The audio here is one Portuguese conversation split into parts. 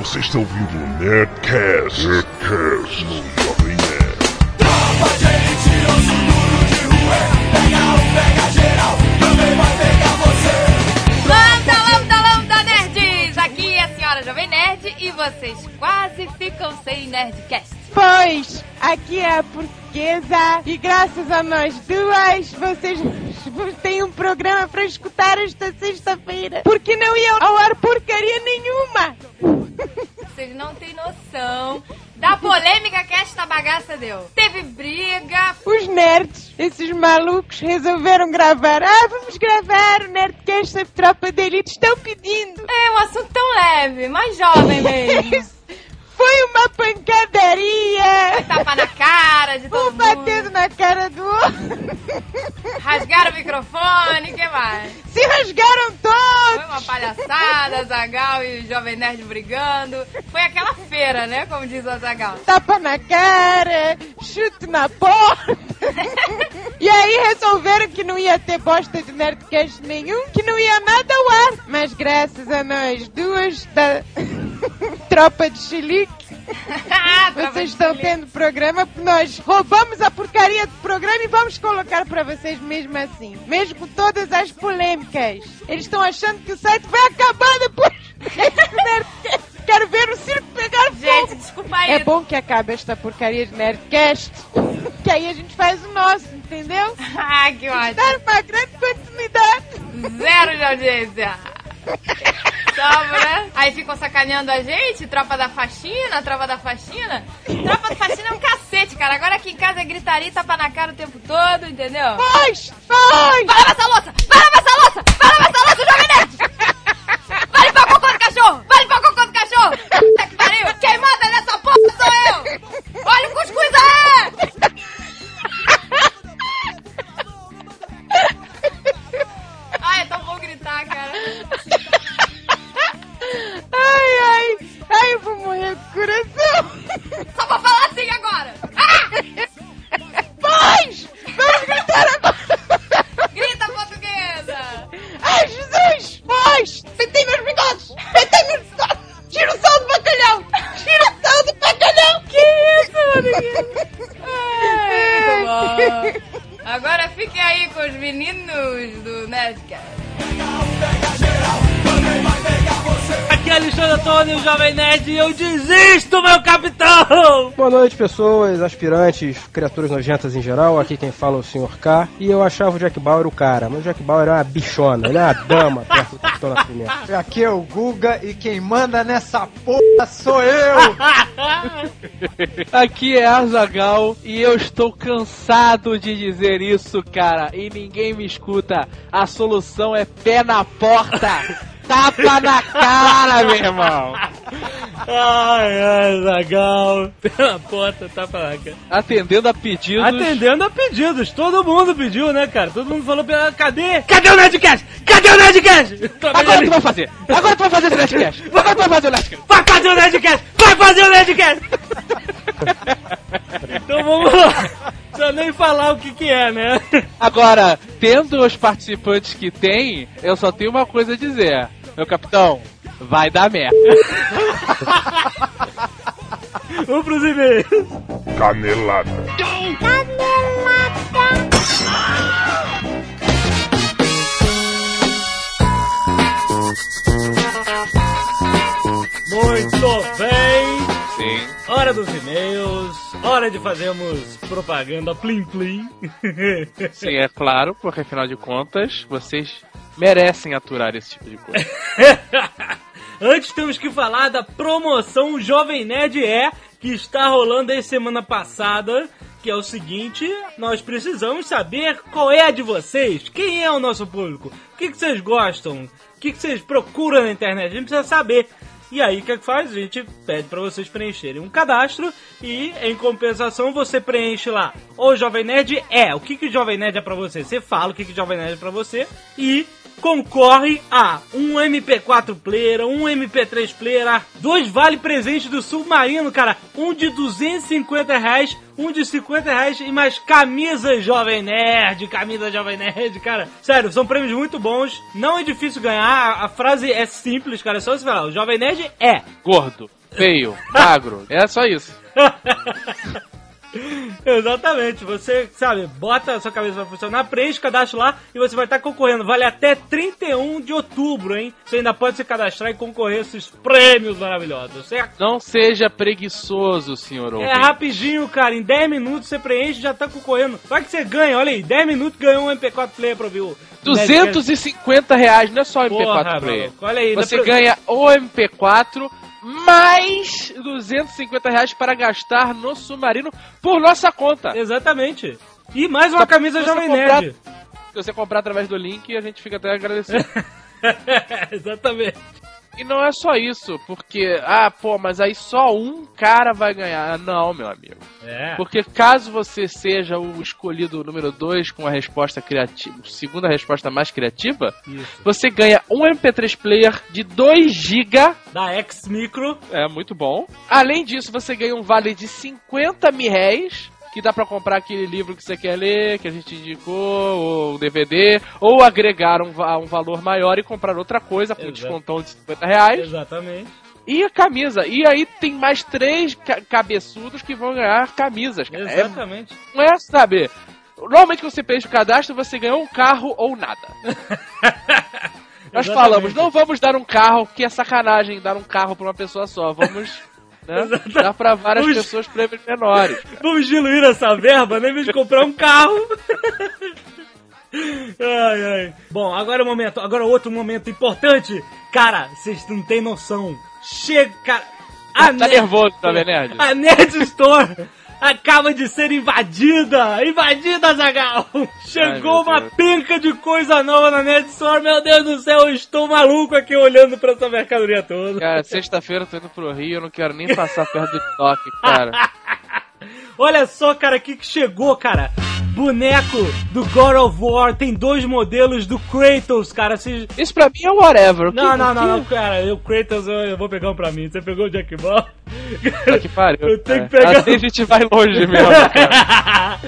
Você está ouvindo o Nerdcast, Nerdcast no Jovem Nerd. Tropa de elite, eu de ruê. Pega um, pega geral, também vai pegar você. Lambda, lambda, lambda, nerds! Aqui é a senhora Jovem Nerd e vocês quase ficam sem Nerdcast. Pois, aqui é a portuguesa e graças a nós duas, vocês têm um programa para escutar esta sexta-feira. Porque não ia ao ar porcaria nenhuma. Vocês não têm noção da polêmica que esta bagaça deu. Teve briga, Os nerds, esses malucos, resolveram gravar. Ah, vamos gravar o Nerdcast sobre Tropa de Elite. Estão pedindo. é um assunto tão leve, mais jovem mesmo. Foi uma pancadaria. Tapa na cara de Um todo batendo mundo. na cara do outro. Rasgaram o microfone, que mais? Se rasgaram Foi todos. uma palhaçada, Zagal e o Jovem Nerd brigando. Foi aquela feira, né? Como diz o Zagal. tapa na cara, chute na porta. e aí resolveram que não ia ter bosta de Nerdcast nenhum, que não ia nada ao ar. Mas graças a nós duas da tropa de chilique, vocês estão tendo programa, nós roubamos a porcaria do programa e vamos colocar pra vocês mesmo assim. Mesmo com todas as polêmicas. Eles estão achando que o site vai acabar depois. Quero ver o circo pegar fogo. Gente, desculpa aí. É bom que acabe esta porcaria de Nerdcast, que aí a gente faz o nosso, entendeu? Ah, que ótimo. Dar uma grande continuidade. Zero de audiência. Sobra. Aí ficam sacaneando a gente, tropa da faxina, tropa da faxina. Tropa da faxina é um cacete, cara. Agora aqui em casa é gritaria e tapa na cara o tempo todo, entendeu? Faz, faz! Vai lavar essa louça! Vai lavar essa louça! Vai lavar essa louça, Jovem Nerd! Boa noite, pessoas, aspirantes, criaturas nojentas em geral. Aqui quem fala é o Sr. K. E eu achava o Jack Bauer o cara, mas o Jack Bauer é uma bichona, ele é uma dama perto do Capitão Nascimento. Aqui é o Guga e quem manda nessa porra sou eu! Aqui é Azagal e eu estou cansado de dizer isso, cara, e ninguém me escuta. A solução é pé na porta! Tapa na cara, meu irmão! Ai, ai, Zagal. Pela porta, tapa na cara. Atendendo a pedidos. Atendendo a pedidos, todo mundo pediu, né, cara? Todo mundo falou, pra- cadê? Cadê o Nerdcast? Cadê o Nerdcast? Agora tu vai fazer! Agora tu vai fazer esse Nerdcast! Agora tu vai fazer o Nerdcast! Vai fazer o Nerdcast! Vai fazer o Nerdcast! então vamos lá. Precisa nem falar o que que é, né? Agora, tendo os participantes que tem, eu só tenho uma coisa a dizer. Meu capitão, vai dar merda. Vamos pros e-mails. Canelada. Muito bem. Sim. Hora dos e-mails. Hora de fazermos propaganda plim plim. Sim, é claro, porque afinal de contas, vocês merecem aturar esse tipo de coisa. Antes temos que falar da promoção Jovem Nerd é, que está rolando aí semana passada, que é o seguinte, nós precisamos saber qual é a de vocês, quem é o nosso público, o que, que vocês gostam, o que, que vocês procuram na internet, a gente precisa saber. E aí, o que, é que faz? A gente pede para vocês preencherem um cadastro e, em compensação, você preenche lá. O Jovem Nerd é. O que, que o Jovem Nerd é pra você? Você fala o que, que o Jovem Nerd é pra você e concorre a um MP4 player, um MP3 player, dois vale presentes do Submarino, cara. Um de 250 reais, um de 50 reais e mais camisa Jovem Nerd, camisa Jovem Nerd, cara. Sério, são prêmios muito bons. Não é difícil ganhar. A, a frase é simples, cara. É só você falar. O Jovem Nerd é. Gordo, feio, magro. É só isso. Exatamente, você, sabe, bota a sua cabeça pra funcionar, preenche o cadastro lá e você vai estar concorrendo. Vale até 31 de outubro, hein? Você ainda pode se cadastrar e concorrer a esses prêmios maravilhosos, certo? Não seja preguiçoso, senhor É rapidinho, cara. Em 10 minutos você preenche e já tá concorrendo. Vai que você ganha, olha aí. 10 minutos ganhou um MP4 Player pra ouvir o. 250 reais, não é só o MP4 Porra, Player. maluco, olha aí. Você pra- ganha o MP4 mais 250 reais para gastar no submarino por nossa conta. Exatamente. E mais uma Só camisa Jovem comprar- Nerd. Se você comprar através do link, a gente fica até agradecido. Exatamente. E não é só isso, porque, ah, pô, mas aí só um cara vai ganhar. Não, meu amigo. É. Porque caso você seja o escolhido número 2 com a resposta criativa, segunda resposta mais criativa, Isso. você ganha um MP3 player de 2 GB Da X Micro. É, muito bom. Além disso, você ganha um vale de 50 mil réis, que dá pra comprar aquele livro que você quer ler, que a gente indicou, ou DVD, ou agregar um, um valor maior e comprar outra coisa com Exato. descontão de 50 reais. Exatamente. E a camisa. E aí tem mais três ca- cabeçudos que vão ganhar camisas. cara. É, Exatamente. não é, sabe... Normalmente quando você preenche o cadastro, você ganha um carro ou nada. Nós Exatamente. falamos, não vamos dar um carro, que é sacanagem dar um carro pra uma pessoa só. Vamos né, Exatamente. dar pra várias Vamos- pessoas prêmios menores. Vamos diluir essa verba, né? Em vez de comprar um carro. ai, ai. Bom, agora é o momento, agora outro momento importante. Cara, vocês não têm noção. Chega, cara. A Tá Nerd- nervoso, tá Nerd? A Nerd Store acaba de ser invadida! Invadida, Zagal! Chegou Ai, uma Deus. penca de coisa nova na Nerd Store. Meu Deus do céu, eu estou maluco aqui olhando pra essa mercadoria toda. Cara, sexta-feira eu tô indo pro Rio, eu não quero nem passar perto do estoque, cara. Olha só, cara, o que que chegou, cara. Boneco do God of War. Tem dois modelos do Kratos, cara. Vocês- Isso pra mim é whatever. O que- Não, não, o não, que- não, cara. Eu, Kratos, eu, eu vou pegar um pra mim. Você pegou o Jack Ball? Que pariu. Eu tenho que pegar- Assim a gente vai longe mesmo, cara.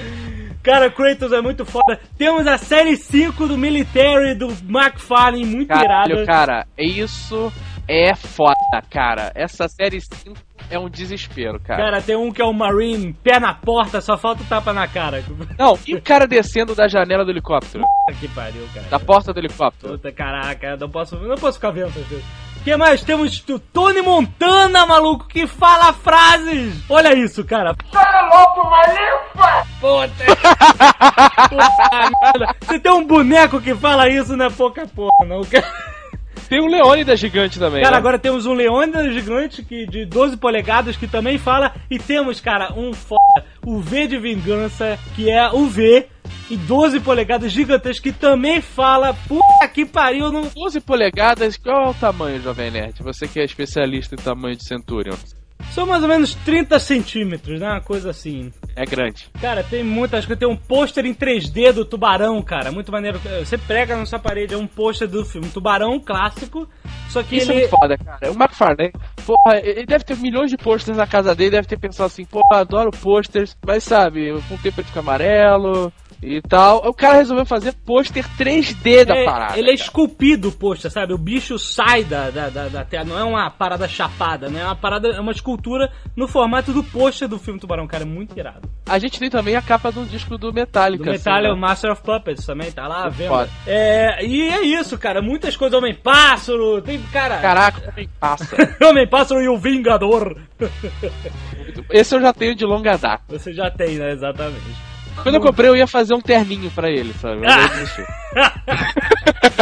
Cara, Kratos é muito foda. Temos a série 5 do Military do McFarlane, muito Caralho, irada. cara, isso é foda, cara. Essa série 5 é um desespero, cara. Cara, tem um que é o Marine, pé na porta, só falta o tapa na cara. Não, e o cara descendo da janela do helicóptero? Puta que pariu, cara. Da porta do helicóptero? Puta, caraca, não posso, não posso ficar vendo essas coisas. O que mais? Temos o Tony Montana, maluco, que fala frases. Olha isso, cara. Puta. Puta merda. Você tem um boneco que fala isso, não é pouca porra, não, cara. Tem um Leônidas gigante também. Cara, né? agora temos um Leônidas gigante que, de 12 polegadas que também fala. E temos, cara, um foda, o V de Vingança, que é o V, e 12 polegadas gigantesco que também fala. Puta que pariu, não. 12 polegadas, qual é o tamanho, Jovem Nerd? Você que é especialista em tamanho de Centurion. São mais ou menos 30 centímetros, né? Uma coisa assim. É grande. Cara, tem muitas coisas. Tem um pôster em 3D do Tubarão, cara. Muito maneiro. Você prega na sua parede, é um pôster do filme Tubarão clássico. Só que Isso é ele. muito foda, cara. O McFarlane, porra, ele deve ter milhões de posters na casa dele, deve ter pensado assim, porra, adoro posters, mas sabe, com o tempo ele fica amarelo e tal. O cara resolveu fazer pôster 3D da É, parada. ele é cara. esculpido, poxa, sabe? O bicho sai da, da, da, da terra, não é uma parada chapada, né? É uma parada, é uma escultura no formato do pôster do filme Tubarão, cara, é muito irado. A gente tem também a capa de um disco do Metallica. Do assim, é o né? Master of Puppets também, tá lá vendo. É, e é isso, cara, muitas coisas, Homem-Pássaro, tem, cara... Caraca, também passa. Homem-Pássaro e o Vingador. Esse eu já tenho de longa data. Você já tem, né? Exatamente. Quando eu comprei, eu ia fazer um terninho pra ele, sabe? Desistir.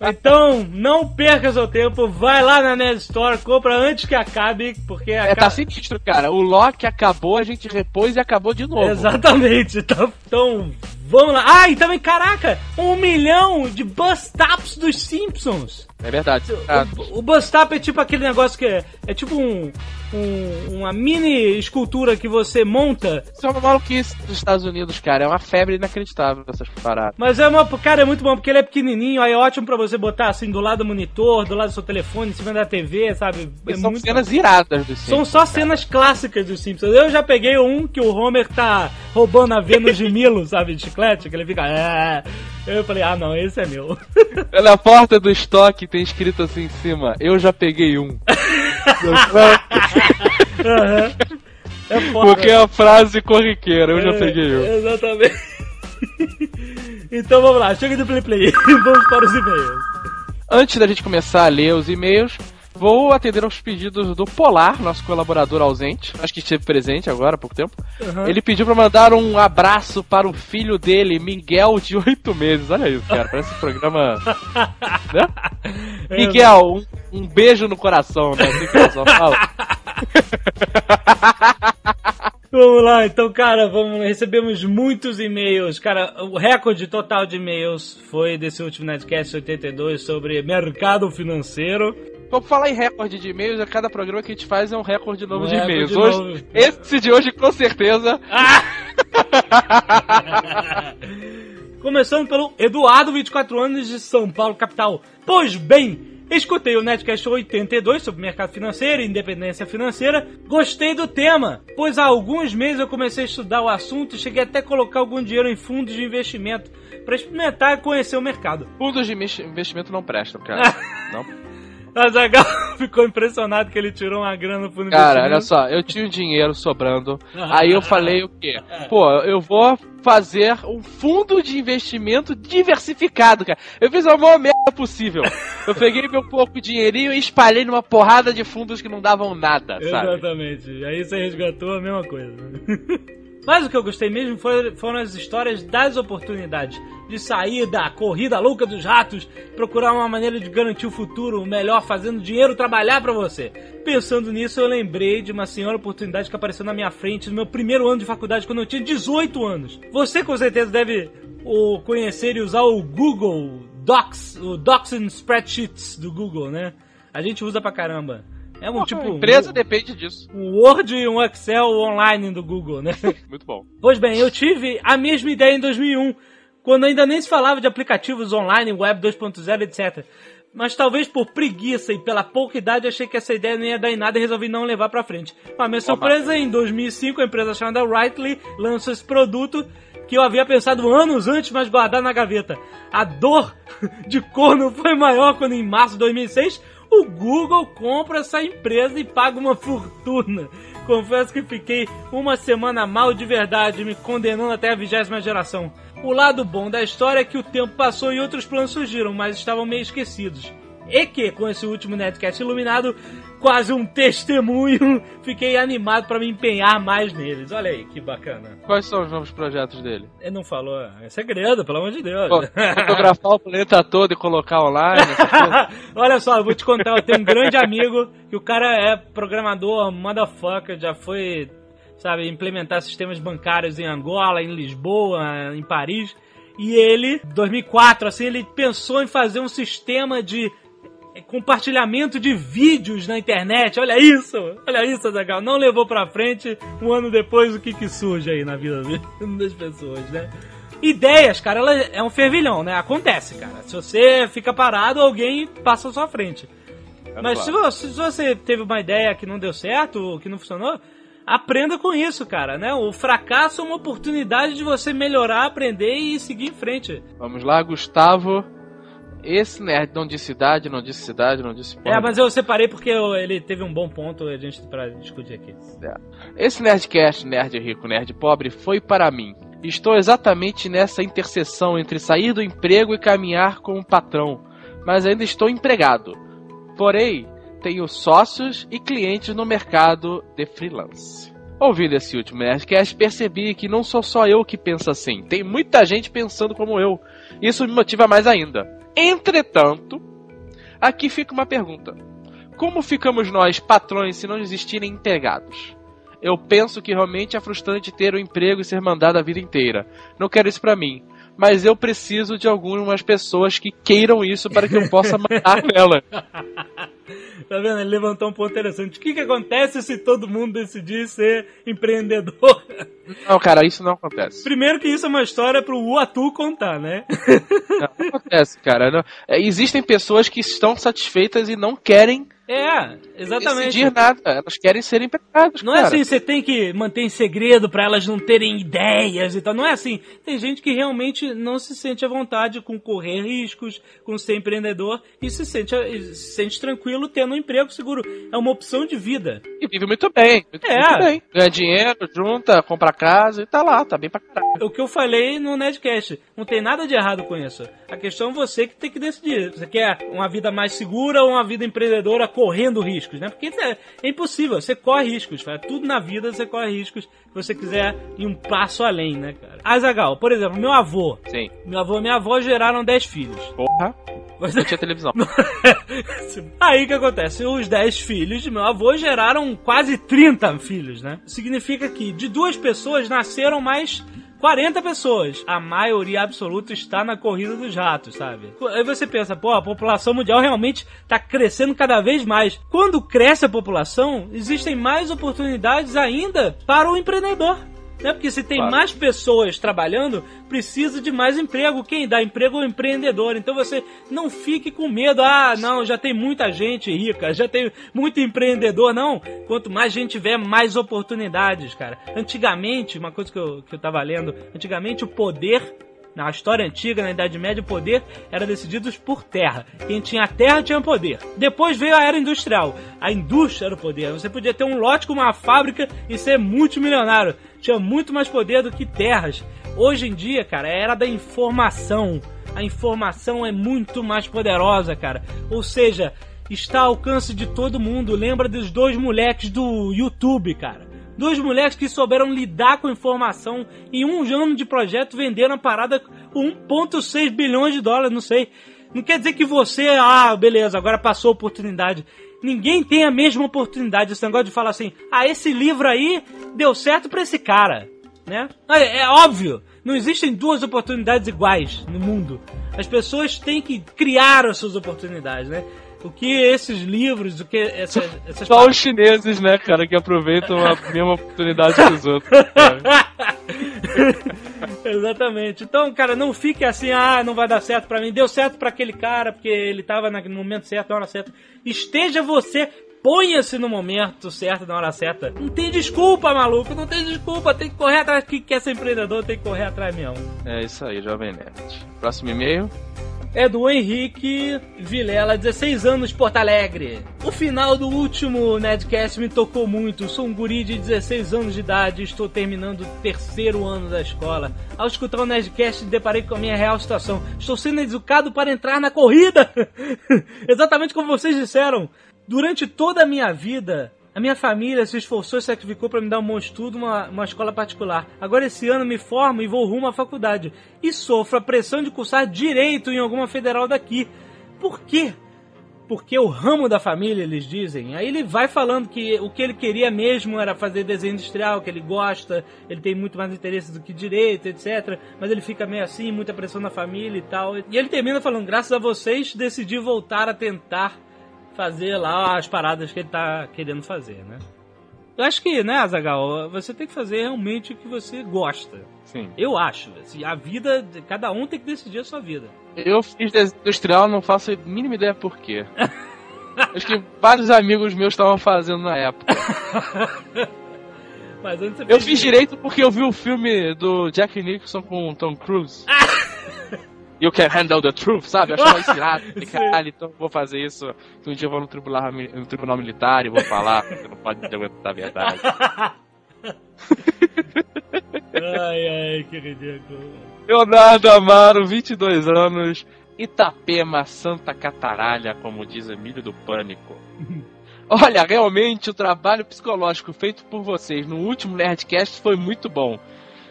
Então, não perca seu tempo, vai lá na Nerd Store, compra antes que acabe, porque É, acaba... tá sinistro, cara. O Loki acabou, a gente repôs e acabou de novo. Exatamente. Então, então Vamos lá. Ah, e também, caraca, um milhão de bus stops dos Simpsons. É verdade. Ah, O, o bus stop é tipo aquele negócio que é, é tipo um, um- uma mini escultura que você monta. Isso é uma maluquice dos Estados Unidos, cara. É uma febre inacreditável essas paradas. Mas é uma, cara, é muito bom porque ele é pequenininho, aí é ótimo pra você botar assim do lado do monitor, do lado do seu telefone, em cima da TV, sabe? É são muito cenas iradas dos São Simpsons, só cara. cenas clássicas dos Simpsons. Eu já peguei um que o Homer tá roubando a Vênus de Milo, sabe, de chiclete, que ele fica. "É". Eu falei, ah não, esse é meu. Na porta do estoque tem escrito assim em cima: Eu já peguei um. Aham. É foda. Porque é a frase corriqueira, eu já É, peguei um. Exatamente. então vamos lá, chega do Play Play. vamos para os e-mails. Antes da gente começar a ler os e-mails, vou atender aos pedidos do Polar, nosso colaborador ausente, acho que esteve presente agora há pouco tempo. Uhum. Ele pediu pra mandar um abraço para o filho dele, Miguel, de 8 meses. Olha isso, cara, parece um programa. né? Miguel, um, um beijo no coração, né? Assim que o pessoal fala. Vamos lá, então, cara, vamos, recebemos muitos e-mails. Cara, o recorde total de e-mails foi desse último Netcast 82 sobre mercado financeiro. Vamos falar em recorde de e-mails, a cada programa que a gente faz é um recorde novo Um de e-mails. novo. Hoje, esse de hoje, com certeza. Começando pelo Eduardo, 24 anos, de São Paulo, capital. Pois bem, escutei o Netcast 82 sobre mercado financeiro e independência financeira. Gostei do tema, pois há alguns meses eu comecei a estudar o assunto e cheguei até a colocar algum dinheiro em fundos de investimento para experimentar e conhecer o mercado. Fundos de investi- investimento não prestam, cara. não. A Zagal ficou impressionado que ele tirou uma grana fundo de Cara, olha investimento. só, eu tinha dinheiro sobrando. Aí eu falei o quê? Pô, eu vou fazer um fundo de investimento diversificado, cara. Eu fiz a maior merda possível. Eu peguei meu pouco dinheirinho e espalhei numa porrada de fundos que não davam nada, sabe? Exatamente. Aí você resgatou a mesma coisa. Mas o que eu gostei mesmo foi- foram as histórias das oportunidades. De sair da corrida louca dos ratos, procurar uma maneira de garantir o futuro melhor, fazendo dinheiro trabalhar pra você. Pensando nisso, eu lembrei de uma senhora oportunidade que apareceu na minha frente no meu primeiro ano de faculdade, quando eu tinha 18 anos. Você com certeza deve o conhecer e usar o Google Docs, o Docs and Spreadsheets do Google, né? A gente usa pra caramba. É um tipo. a empresa depende disso. um Word e um Excel online do Google, né? Muito bom. pois bem, eu tive a mesma ideia em 2001, quando ainda nem se falava de aplicativos online, web 2.0, etc. Mas talvez por preguiça e pela pouca idade achei que essa ideia não ia dar em nada e resolvi não levar pra frente. Para minha surpresa, em 2005 a empresa chamada Rightly lançou esse produto que eu havia pensado anos antes, mas guardado na gaveta. A dor de corno foi maior quando em março de 2006 o Google compra essa empresa e paga uma fortuna. Confesso que fiquei uma semana mal de verdade, me condenando até a vigésima geração. O lado bom da história é que o tempo passou e outros planos surgiram, mas estavam meio esquecidos. E que, com esse último Netcast iluminado, quase um testemunho, fiquei animado para me empenhar mais neles. Olha aí, que bacana. Quais são os novos projetos dele? Ele não falou, é segredo, pelo amor de Deus. Pô, fotografar o planeta todo e colocar online. Olha só, eu vou te contar, eu tenho um grande amigo que o cara é programador, motherfucker, já foi, sabe, implementar sistemas bancários em Angola, em Lisboa, em Paris. E ele, 2004, assim, ele pensou em fazer um sistema de compartilhamento de vídeos na internet. Olha isso! Olha isso, Zagal. Não levou pra frente. Um ano depois, o que que surge aí na vida das pessoas, né? Ideias, cara, ela é um fervilhão, né? Acontece, cara. Se você fica parado, alguém passa à sua frente. Mas se você, se você teve uma ideia que não deu certo, que não funcionou, aprenda com isso, cara, né? O fracasso é uma oportunidade de você melhorar, aprender e seguir em frente. Vamos lá, Gustavo. Esse nerd não disse cidade, não disse cidade, não disse porra É, mas eu separei porque eu- ele teve um bom ponto a gente pra discutir aqui. Esse Nerdcast, Nerd Rico, Nerd Pobre, foi para mim. Estou exatamente nessa interseção entre sair do emprego e caminhar com o patrão, mas ainda estou empregado. Porém, tenho sócios e clientes no mercado de freelance. Ouvindo esse último Nerdcast, percebi que não sou só eu que penso assim. Tem muita gente pensando como eu. Isso me motiva mais ainda. Entretanto, aqui fica uma pergunta. Como ficamos nós, patrões, se não existirem empregados? Eu penso que realmente é frustrante ter um emprego e ser mandado a vida inteira. Não quero isso pra mim. Mas eu preciso de algumas pessoas que queiram isso para que eu possa mandar nela. Tá vendo? Ele levantou um ponto interessante. O que, que acontece se todo mundo decidir ser empreendedor? Não, cara, isso não acontece. Primeiro que isso é uma história pro Uatu contar, né? Não, não acontece, cara. Não- é, existem pessoas que estão satisfeitas e não querem É, exatamente. decidir nada. Elas querem ser empregadas, Não é cara. assim, você tem que manter em segredo pra elas não terem ideias e tal. Não é assim. Tem gente que realmente não se sente à vontade com correr riscos, com ser empreendedor e se sente, se sente tranquilo tendo um emprego seguro. É uma opção de vida. E vive muito bem. Muito, É. muito bem. Ganha dinheiro, junta, compra casa e tá lá, tá bem pra caralho. O que eu falei no Nedcast. Não tem nada de errado com isso. A questão é você que tem que decidir. Você quer uma vida mais segura ou uma vida empreendedora correndo riscos, né? Porque é, é impossível. Você corre riscos, cara. Tudo na vida você corre riscos se você quiser ir um passo além, né, cara? Azagal, por exemplo, meu avô. Sim. Meu avô e minha avó geraram 10 filhos. Porra. Mas- Não tinha televisão. Aí o que acontece? Os 10 filhos de meu avô geraram quase 30 filhos, né? Significa que de duas pessoas nasceram mais 40 pessoas. A maioria absoluta está na corrida dos ratos, sabe? Aí você pensa, pô, a população mundial realmente está crescendo cada vez mais. Quando cresce a população, existem mais oportunidades ainda para o empreendedor. Né? Porque se tem Claro. mais pessoas trabalhando, precisa de mais emprego. Quem dá emprego é o empreendedor. Então você não fique com medo. Ah, não, já tem muita gente rica, já tem muito empreendedor. Não. Quanto mais gente tiver, mais oportunidades, cara. Antigamente, uma coisa que eu, que eu tava lendo, antigamente o poder. Na história antiga, na Idade Média, o poder era decidido por terra. Quem tinha terra tinha poder. Depois veio a era industrial. A indústria era o poder. Você podia ter um lote com uma fábrica e ser multimilionário. Tinha muito mais poder do que terras. Hoje em dia, cara, é era da informação. A informação é muito mais poderosa, cara. Ou seja, está ao alcance de todo mundo. Lembra dos dois moleques do YouTube, cara. Dois moleques que souberam lidar com informação em um ano de projeto venderam a parada com 1,6 bilhões de dólares, não sei. Não quer dizer que você, ah, beleza, agora passou a oportunidade. Ninguém tem a mesma oportunidade. Esse negócio de falar assim, ah, esse livro aí deu certo pra esse cara, né? É, é óbvio, não existem duas oportunidades iguais no mundo. As pessoas têm que criar as suas oportunidades, né? O que esses livros, o que essa, essas Só os chineses, né, cara, que aproveitam a mesma oportunidade que os outros. cara. Exatamente. Então, cara, não fique assim, ah, não vai dar certo pra mim. Deu certo pra aquele cara, porque ele tava no momento certo, na hora certa. Esteja você, ponha-se no momento certo, na hora certa. Não tem desculpa, maluco, não tem desculpa. Tem que correr atrás. Quem quer ser empreendedor tem que correr atrás mesmo. É isso aí, Jovem Nerd. Próximo e-mail. É do Henrique Vilela, 16 anos, Porto Alegre. O final do último Nedcast me tocou muito. Sou um guri de 16 anos de idade estou terminando o terceiro ano da escola. Ao escutar o Nedcast, deparei com a minha real situação. Estou sendo educado para entrar na corrida! Exatamente como vocês disseram. Durante toda a minha vida, a minha família se esforçou e sacrificou para me dar um bom estudo, uma, uma escola particular. Agora esse ano me formo e vou rumo à faculdade. E sofro a pressão de cursar direito em alguma federal daqui. Por quê? Porque o ramo da família, eles dizem. Aí ele vai falando que o que ele queria mesmo era fazer desenho industrial, que ele gosta, ele tem muito mais interesse do que direito, etc. Mas ele fica meio assim, muita pressão na família e tal. E ele termina falando: graças a vocês, decidi voltar a tentar fazer lá as paradas que ele tá querendo fazer, né? Eu acho que, né, Azagal, você tem que fazer realmente o que você gosta. Sim. Eu acho. Assim, a vida, cada um tem que decidir a sua vida. Eu fiz desenho industrial, não faço a mínima ideia por quê. Acho que vários amigos meus estavam fazendo na época. Mas antes Eu fiz direito porque eu vi o filme do Jack Nicholson com o Tom Cruise. You can handle the truth, sabe? Eu achava isso irado. Caralho, então vou fazer isso. Que um dia eu vou no tribunal, no tribunal militar e vou falar, porque não pode aguentar a verdade. Ai, ai, que ridículo. Leonardo Amaro, 22 anos, Itapema, Santa Cataralha, como diz Emílio do Pânico. Olha, realmente o trabalho psicológico feito por vocês no último Nerdcast foi muito bom.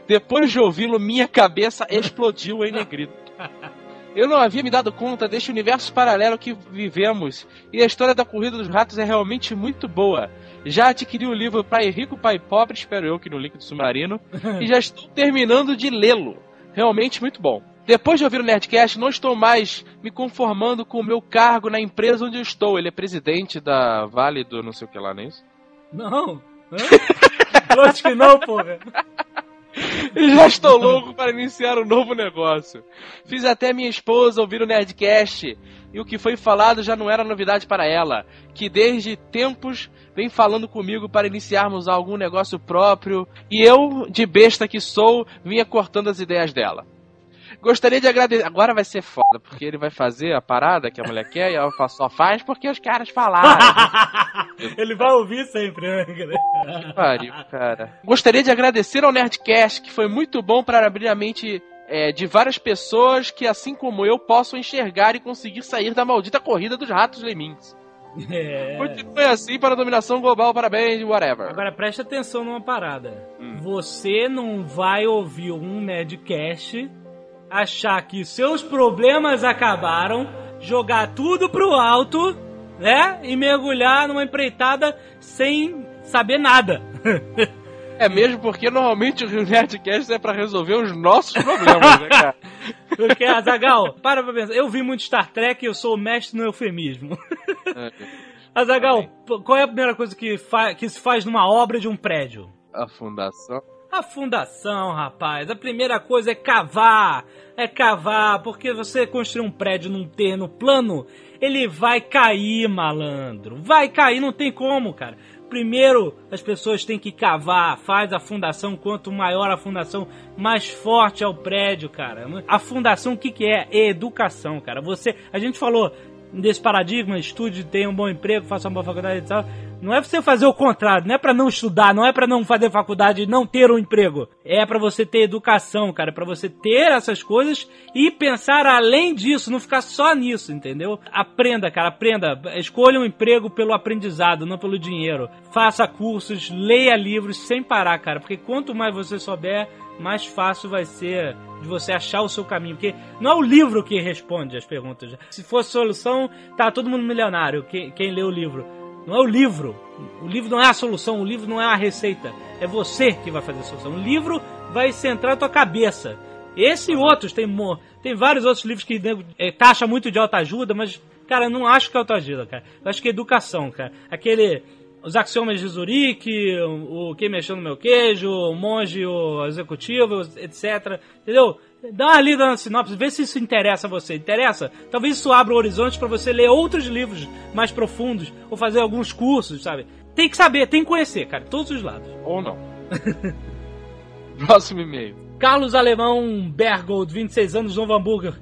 Depois de ouvi-lo, minha cabeça explodiu em negrito. Eu não havia me dado conta deste universo paralelo que vivemos, e a história da corrida dos ratos é realmente muito boa. Já adquiri o livro Pai Rico, Pai Pobre, espero eu que no link do Submarino, e já estou terminando de lê-lo. Realmente muito bom. Depois de ouvir o Nerdcast, não estou mais me conformando com o meu cargo na empresa onde eu estou. Ele é presidente da Vale do não sei o que lá, não é isso? Não. Hã? Lógico que não, porra. E já estou louco para iniciar um novo negócio. Fiz até minha esposa ouvir o Nerdcast e o que foi falado já não era novidade para ela, que desde tempos vem falando comigo para iniciarmos algum negócio próprio e eu, de besta que sou, vinha cortando as ideias dela. Gostaria de agradecer. Agora vai ser foda, porque ele vai fazer a parada que a mulher quer e ela só faz porque os caras falaram. Ele vai ouvir sempre, né? Que pariu, cara. Gostaria de agradecer ao Nerdcast, que foi muito bom para abrir a mente é, de várias pessoas que, assim como eu, possam enxergar e conseguir sair da maldita corrida dos ratos lemmings. É. Continue assim para a dominação global, parabéns, whatever. Agora preste atenção numa parada. Hum. Você não vai ouvir um Nerdcast, achar que seus problemas acabaram, jogar tudo pro alto, né? E mergulhar numa empreitada sem saber nada. É mesmo porque normalmente o Nerdcast é para resolver os nossos problemas, né, cara? Porque, Azagal, para pra pensar. Eu vi muito Star Trek e eu sou o mestre no eufemismo. Azagal, p- qual é a primeira coisa que, que se faz numa obra de um prédio? A fundação. A fundação, rapaz. A primeira coisa é cavar. É cavar, porque você construir um prédio num terreno plano, ele vai cair, malandro. Vai cair, não tem como, cara. Primeiro, as pessoas têm que cavar, faz a fundação, quanto maior a fundação, mais forte é o prédio, cara. A fundação, o que que é? É educação, cara. Você, a gente falou desse paradigma, estude, tenha um bom emprego, faça uma boa faculdade e tal. Não é pra você fazer o contrário, não é pra não estudar, não é pra não fazer faculdade e não ter um emprego. É pra você ter educação, cara, é pra você ter essas coisas e pensar além disso, não ficar só nisso, entendeu? Aprenda, cara, aprenda. Escolha um emprego pelo aprendizado, não pelo dinheiro. Faça cursos, leia livros sem parar, cara, porque quanto mais você souber, mais fácil vai ser de você achar o seu caminho. Porque não é o livro que responde as perguntas. Se fosse solução, tá todo mundo milionário, quem, quem lê o livro. Não é o livro. O livro não é a solução, o livro não é a receita. É você que vai fazer a solução. O livro vai centrar na tua cabeça. Esse e outros, tem, tem vários outros livros que nego, é, taxa muito de autoajuda, mas, cara, eu não acho que é autoajuda, cara. Eu acho que é educação, cara. Aquele. Os axiomas de Zurique, o, o Quem Mexeu no Meu Queijo, o Monge, o Executivo, etc. Entendeu? Dá uma lida na sinopse, vê se isso interessa a você. Interessa? Talvez isso abra horizontes para você ler outros livros mais profundos ou fazer alguns cursos, sabe? Tem que saber, tem que conhecer, cara, todos os lados. Ou não. Próximo e-mail. Carlos Alemão Bergold, 26 anos, Novo Hambúrguer.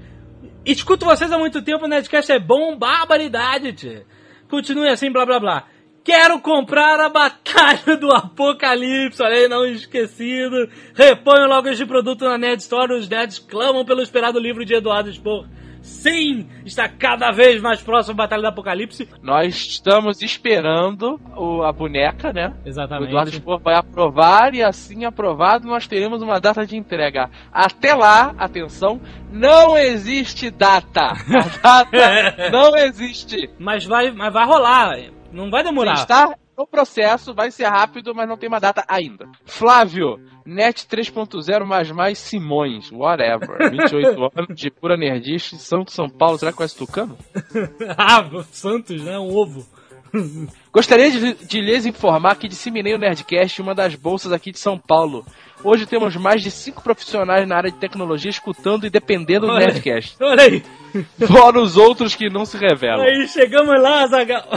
Escuto vocês há muito tempo, o Nerdcast é bom, barbaridade, tchê. Continue assim, blá blá blá. Quero comprar a Batalha do Apocalipse, olha aí, não esquecido. Reponho logo este produto na Nerd Store, os nerds clamam pelo esperado livro de Eduardo Spor. Sim, está cada vez mais próximo da Batalha do Apocalipse. Nós estamos esperando o- a boneca, né? O Exatamente. Eduardo Spor vai aprovar e assim aprovado nós teremos uma data de entrega. Até lá, atenção, não existe data. A data não existe. Mas vai, mas vai rolar, não vai demorar. Está no processo, vai ser rápido, mas não tem uma data ainda. Flávio, Net 3.0 mais mais Simões, whatever. 28 anos de pura nerdice, Santo São Paulo, será que conhece Tucano? ah, Santos, né? Um ovo. Gostaria de, de lhes informar que disseminei o Nerdcast em uma das bolsas aqui de São Paulo. Hoje temos mais de cinco profissionais na área de tecnologia escutando e dependendo do Olha aí. Nerdcast. Olha aí. Fora os outros que não se revelam. Aí chegamos lá, Zagal.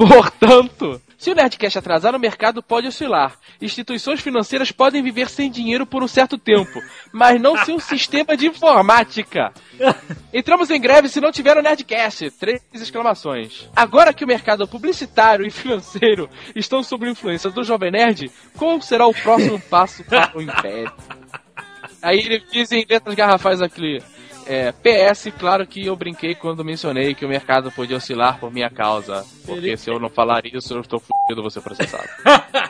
Portanto, se o Nerdcast atrasar, o mercado pode oscilar. Instituições financeiras podem viver sem dinheiro por um certo tempo, mas não sem um sistema de informática. Entramos em greve se não tiver o Nerdcast. Três exclamações. Agora que o mercado publicitário e financeiro estão sob influência do Jovem Nerd, qual será o próximo passo para o Império? Aí ele diz em letras garrafais aqui. É, PS, claro que eu brinquei quando mencionei que o mercado podia oscilar por minha causa. Porque se eu não falar isso, eu estou fudido, vou ser processado.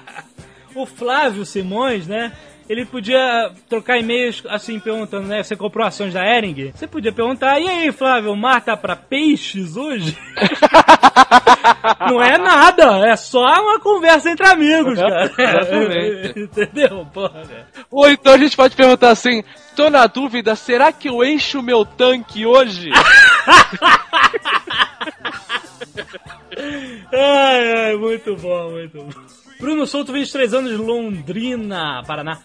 o Flávio Simões, né? Ele podia trocar e-mails assim, perguntando, né? Você comprou ações da Ering? Você podia perguntar, e aí, Flávio, o mar tá pra peixes hoje? Não é nada, é só uma conversa entre amigos, cara. Exatamente. Entendeu? Porra, né? Ou então a gente pode perguntar assim: tô na dúvida, será que eu encho o meu tanque hoje? Ai, ai, muito bom, muito bom. Bruno Souto, 23 anos, Londrina, Paraná.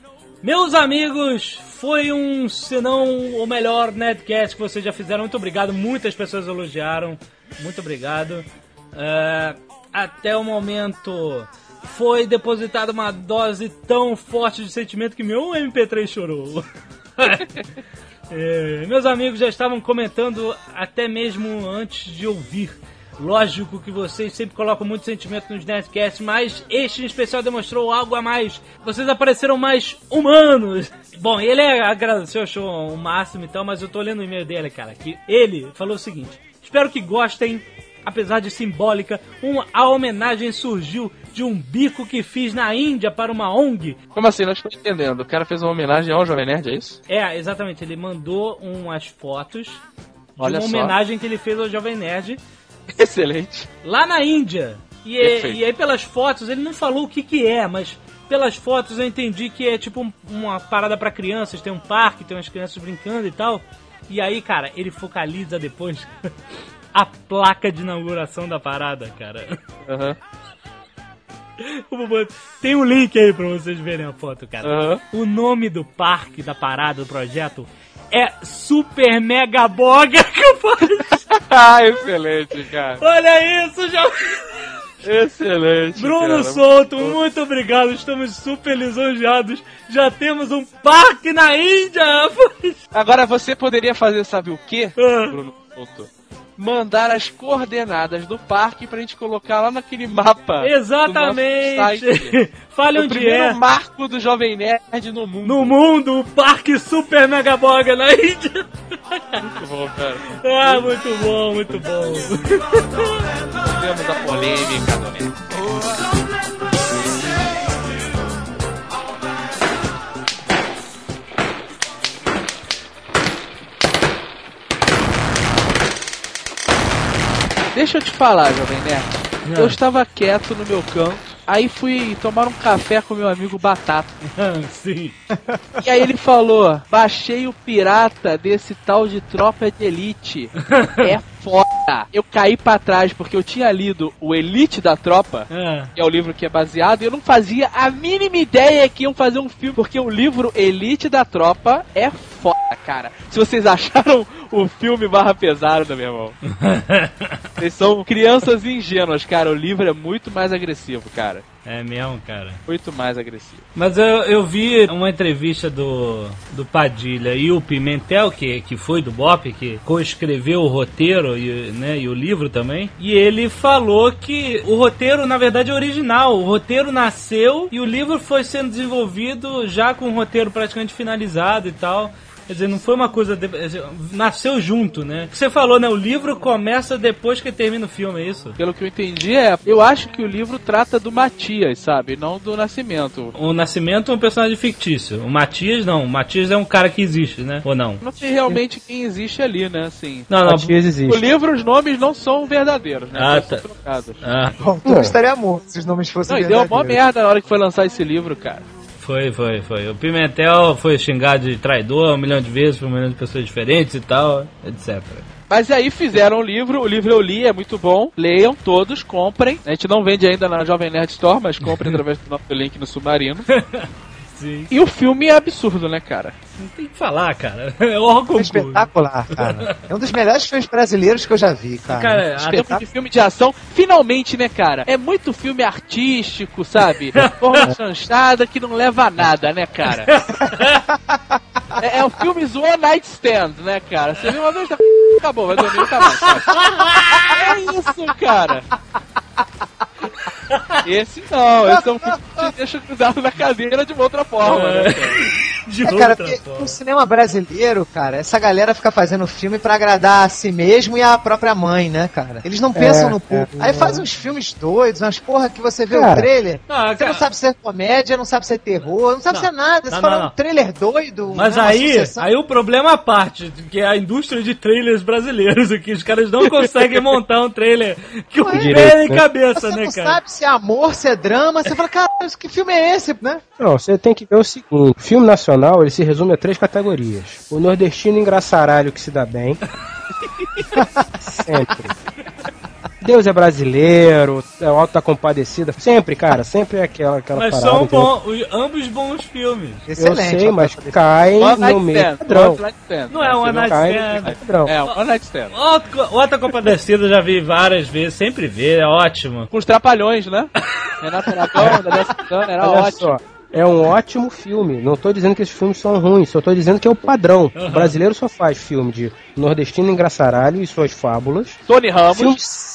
Meus amigos, foi um, se não o melhor Nedcast que vocês já fizeram. Muito obrigado, muitas pessoas elogiaram. Muito obrigado. É, até o momento foi depositada uma dose tão forte de sentimento que meu MP3 chorou. É, meus amigos já estavam comentando até mesmo antes de ouvir. Lógico que vocês sempre colocam muito sentimento nos Nerdcasts, mas este em especial demonstrou algo a mais. Vocês apareceram mais humanos. Bom, ele agradeceu, achou o máximo e tal, mas eu tô lendo o e-mail dele, cara, que ele falou o seguinte: Espero que gostem, apesar de simbólica, uma, a homenagem surgiu de um bico que fiz na Índia para uma ONG Como assim? Não estou entendendo. O cara fez uma homenagem ao Jovem Nerd, é isso? É, exatamente. Ele mandou umas fotos de Olha uma só. homenagem que ele fez ao Jovem Nerd Excelente. lá na Índia. E, Perfeito. e aí pelas fotos, ele não falou o que que é, mas pelas fotos eu entendi que é tipo um- uma parada pra crianças, tem um parque, tem umas crianças brincando e tal. E aí, cara, ele focaliza depois a placa de inauguração da parada, cara. Aham. Bubu- Tem um link aí pra vocês verem a foto, cara. Aham. O nome do parque, da parada, do projeto é Super Mega Boga Capaz. Ah, excelente, cara. Olha isso, já. Excelente. Bruno cara. Souto, muito obrigado. Estamos super lisonjeados. Já temos um parque na Índia. Agora você poderia fazer, sabe o quê? Ah. Bruno Souto? Mandar as coordenadas do parque pra gente colocar lá naquele mapa. Exatamente. Fale o onde primeiro é. marco do Jovem Nerd no mundo. No mundo, o parque Super Mega Boga na Índia. Muito bom, cara. Ah, muito bom, muito bom. Temos a polêmica do Deixa eu te falar, Jovem Nerd. Eu estava quieto no meu canto, aí fui tomar um café com meu amigo Batata. Sim. E aí ele falou: baixei o pirata desse tal de tropa de elite. É foda. Eu caí pra trás porque eu tinha lido o Elite da Tropa, Ah. que é o livro que é baseado, e eu não fazia a mínima ideia que iam fazer um filme, porque o livro Elite da Tropa é foda, cara. Se vocês acharam o filme barra pesado, meu irmão. Vocês são crianças ingênuas, cara. O livro é muito mais agressivo, cara. É mesmo, cara. Muito mais agressivo. Mas eu, eu vi uma entrevista do, do Padilha e o Pimentel, que, que foi do Bop, que coescreveu o roteiro e, né, e o livro também. E ele falou que o roteiro, na verdade, é original. O roteiro nasceu e o livro foi sendo desenvolvido já com o roteiro praticamente finalizado e tal. Quer dizer, não foi uma coisa. de- nasceu junto, né? Você falou, né? O livro começa depois que termina o filme, é isso? Pelo que eu entendi, é. Eu acho que o livro trata do Matias, sabe? Não do Nascimento. O Nascimento é um personagem fictício. O Matias, não. O Matias é um cara que existe, né? Ou não? Não sei realmente quem existe ali, né? Assim. Não, não. Matias O existe. livro, os nomes não são verdadeiros, né? Ah, tá. trocados. Ah, Bom, tudo estaria morto se os nomes fossem Não, e deu uma mó verdadeiros. merda na hora que foi lançar esse livro, cara. Foi, foi, foi. O Pimentel foi xingado de traidor um milhão de vezes por um milhão de pessoas diferentes e tal, etc. Mas aí fizeram o livro, o livro eu li, é muito bom. Leiam todos, comprem. A gente não vende ainda na Jovem Nerd Store, mas comprem através do nosso link no Submarino. Sim. E o filme é absurdo, né, cara? Não tem que falar, cara. É órgão É espetacular, cara. É um dos melhores filmes brasileiros que eu já vi, cara. Cara, Até porque filme de ação, finalmente, né, cara? É muito filme artístico, sabe? Forma chanchada que não leva a nada, né, cara? É, é o filme One Night Stand, né, cara? Você viu uma vez, tá... acabou, vai dormir nunca mais. sabe? É isso, cara. Esse não, esse é um filme que te deixa grudado na cadeira de uma outra forma, né, cara? de É, cara, outra porque forma. no cinema brasileiro, cara, essa galera fica fazendo filme pra agradar a si mesmo e a própria mãe, né, cara? Eles não pensam É, no público. é. Aí faz uns filmes doidos, umas porra que você vê o Cara. trailer. Ah, Você cara, não sabe se é comédia, não sabe se é terror, não sabe Não. se é nada. Você Não, fala não, um não. trailer doido. Mas né, aí, aí o problema à parte, que é a indústria de trailers brasileiros aqui. Os caras não conseguem montar um trailer que o pé em né? cabeça, Você né, não cara? sabe se é amor, se é drama. Você fala, cara, que filme é esse, né? Não, você tem que ver o seguinte: filme nacional ele se resume a três categorias: o nordestino engraçaralho que se dá bem, sempre. Deus é brasileiro, é o Alto da Compadecida, sempre, cara, sempre é aquela, aquela Mas parada. são entendeu? bom, os- ambos bons filmes. Eu Excelente. sei, ó, mas caem no meio padrão. Não é One Você Night Stand. É, One Night Stand. O Outra Compadecida eu já vi várias vezes, sempre vê, é ótimo. Com os trapalhões, né? Renato Aragão, Daniel Santana, era Olha ótimo. só, é um ótimo filme. Não tô dizendo que esses filmes são ruins, só tô dizendo que é o padrão. O brasileiro só faz filme de nordestino engraçaralho e suas fábulas. Tony Ramos. Filmes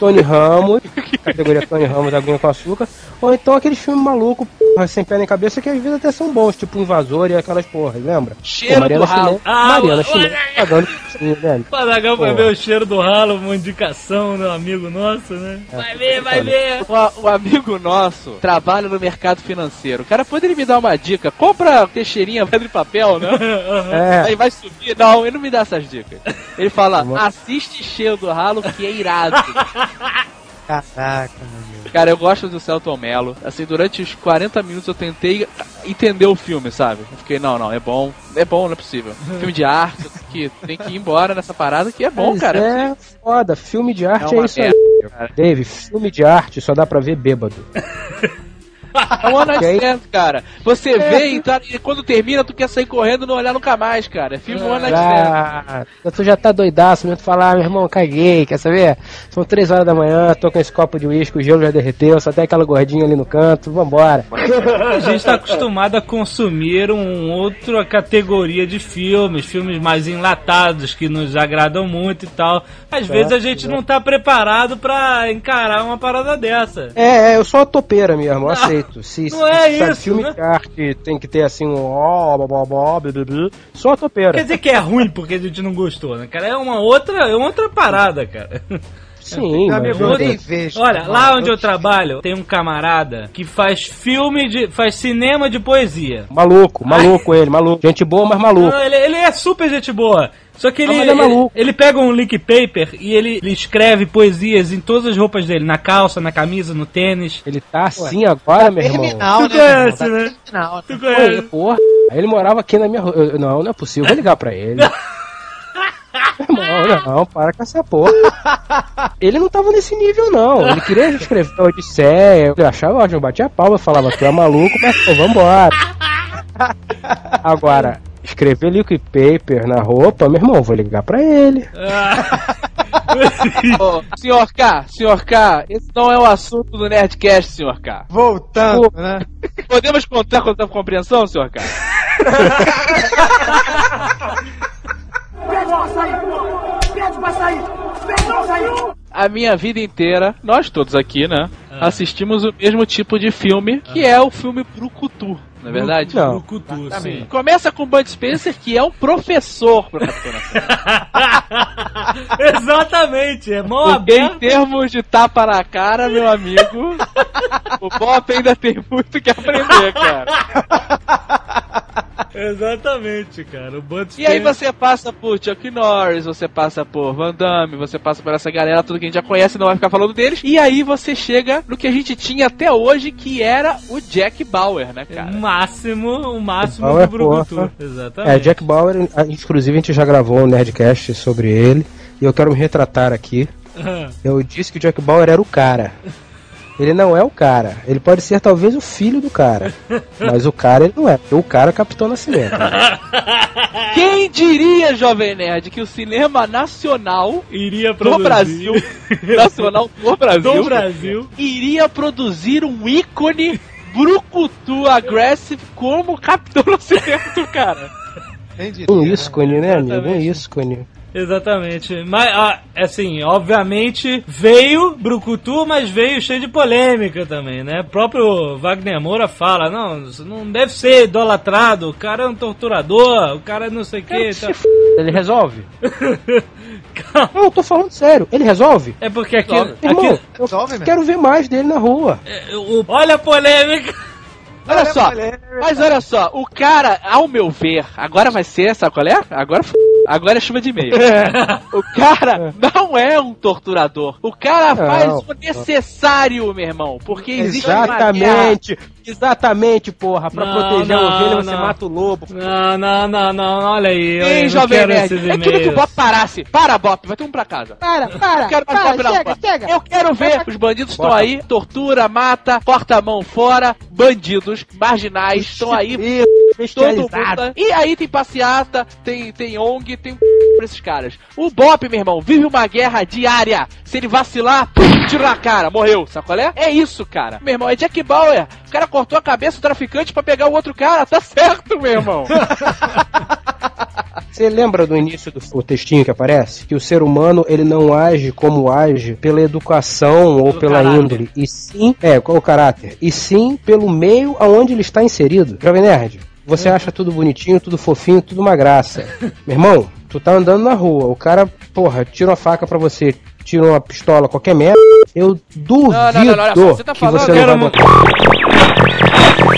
Tony Ramos, categoria Tony Ramos, Aguinha com Açúcar. Ou então aqueles filmes malucos, porra, sem pé nem cabeça, que às vezes até são bons, tipo Invasor e aquelas porras, lembra? Cheiro Pô, Mariana do ralo. Chimé- Ah, Mariana Chimé pagando sim, velho. Padagão vai ver o cheiro do ralo, uma indicação do amigo nosso, né? Vai ver, vai ver. O, o amigo nosso trabalha no mercado financeiro. O cara poderia me dar uma dica. Compra Teixeirinha, pedra e papel, né? É, Aí vai subir. Não, ele não me dá essas dicas. Ele fala, assiste Cheiro do Ralo, que é irado. Caraca, meu Deus. Cara, eu gosto do Celton Mello. Assim, durante os 40 minutos eu tentei entender o filme, sabe? Eu fiquei, não, não, é bom. É bom, não é possível. Filme de arte, que tem que ir embora nessa parada que é bom, mas cara. É foda, filme de arte É é, isso merda, aí. cara. Dave, filme de arte só dá pra ver bêbado. É um one night Ok. stand, cara. Você vê e, tá- e quando termina, tu quer sair correndo e não olhar nunca mais, cara. É filme one night stand. Ah, tu já tá doidaço, mesmo tu falar, ah, meu irmão, caguei, quer saber? São três horas da manhã, tô com esse copo de uísque, o gelo já derreteu, só tem aquela gordinha ali no canto, vambora. A gente tá acostumado a consumir um outra categoria de filmes, filmes mais enlatados que nos agradam muito e tal. Às vezes a gente não tá preparado pra encarar uma parada dessa. É, é, eu sou a topeira mesmo, eu aceito. Se, não é sabe, isso, filme né? de arte tem que ter assim um ó, blá, blá, blá, blá, blá, sou a topeira. Quer dizer que é ruim porque a gente não gostou, né, cara? É uma outra, é uma outra parada, cara. Sim, amigo, eu nem vejo. Olha, lá onde eu trabalho, tem um camarada que faz filme de. faz cinema de poesia. maluco, maluco ele, maluco. Gente boa, mas maluco. Não, ele, ele é super gente boa. Só que ele, Ah, é maluco. ele, ele pega um link paper e ele, ele escreve poesias em todas as roupas dele, na calça, na camisa, no tênis. Ele tá assim agora, meu irmão. Terminal, Tu né? conhece, Tá né? terminal, Tu né? Oi, conhece? porra. Aí ele morava aqui na minha rua. Não, não é possível. Vou ligar pra ele. Não, não, para com essa porra. Ele não tava nesse nível, não. Ele queria escrever a Odisseia. Eu achava ótimo, eu batia a palma, falava, tu é maluco, mas pô, vambora. Agora, escrever liquid paper na roupa, meu irmão, vou ligar pra ele. Ô, senhor K, senhor K, esse não é o assunto do Nerdcast, senhor K. Voltando, né? Podemos contar com a compreensão, senhor K? Pede pra sair! Pede pra sair! Pede pra sair! A minha vida inteira, nós todos aqui, né, assistimos o mesmo tipo de filme, que é o filme Brucutu, não é verdade? Não. Sim. Começa com Bud Spencer, que é um professor Nascimento. Exatamente, é mão Porque em termos de tapa na cara, meu amigo, o Bop ainda tem muito que aprender, cara. Exatamente, cara. O Bud E aí você passa por Chuck Norris, você passa por Van Damme, você passa por essa galera, tudo que a gente já conhece, não vai ficar falando deles. E aí você chega no que a gente tinha até hoje, que era o Jack Bauer, né, cara? O máximo, o máximo Bauer, do Brucutu. porra. Exatamente. É, Jack Bauer, inclusive a gente já gravou um Nerdcast sobre ele. E eu quero me retratar aqui. Eu disse que o Jack Bauer era o cara. Ele não é o cara. Ele pode ser talvez o filho do cara. Mas o cara ele não é. O cara é Capitão Nascimento. Quem diria, Jovem Nerd, que o cinema nacional Iria do produzir. Brasil, nacional do Brasil, Do Brasil. iria produzir um ícone brucutu aggressive como Capitão Nascimento, cara. Um né? ícone, né, amigo? Um Exatamente. Exatamente. Mas, ah, assim, obviamente veio Brucutu, mas veio cheio de polêmica também, né? O próprio Wagner Moura fala: não, isso não deve ser idolatrado, o cara é um torturador, o cara é não sei o que. Tá... Ele resolve? Não, eu tô falando sério. Ele resolve? É porque aqui. Irmão, aqui eu Resolve, quero ver mais dele na rua. é, o- olha a polêmica! Olha só, mas olha só, o cara, ao meu ver, agora vai ser, sabe qual é? Agora f... Agora é chuva de meio. o cara não é um torturador. O cara Não. faz o necessário, meu irmão. Porque existe. Exatamente, exatamente, porra. Pra Não, proteger a não, ovelha, você mata o lobo. Não, não, não, não, olha aí. olha aí, Ei, Jovem quero Nerd, esses é tudo que o. Bop parasse. Para, Bop, vai ter um pra casa. Para, para, Não quero para, não. chega, chega. Eu quero ver. Os bandidos estão aí, tortura, mata, corta a mão fora. Bandidos, marginais, estão aí. Todo mundo. E aí tem passeata, tem, tem ONG, tem pra esses caras. O Bop, meu irmão, vive uma guerra diária. Se ele vacilar, pum, tiro na cara, morreu. Sabe qual é? É isso, cara. Meu irmão, é Jack Bauer. O cara cortou a cabeça do traficante pra pegar o outro cara. Tá certo, meu irmão. Você lembra do início do o textinho que aparece? Que o ser humano ele não age como age pela educação ou Pelo pela caráter. índole, e sim, é, qual o caráter? E sim pelo meio aonde ele está inserido. Jovem Nerd, você acha tudo bonitinho, tudo fofinho, tudo uma graça. Meu irmão, tu tá andando na rua, o cara, porra, tira uma faca pra você, tira uma pistola, qualquer merda, eu duvido Não, não, não, olha só, você tá que falando- você não vai uma- botar.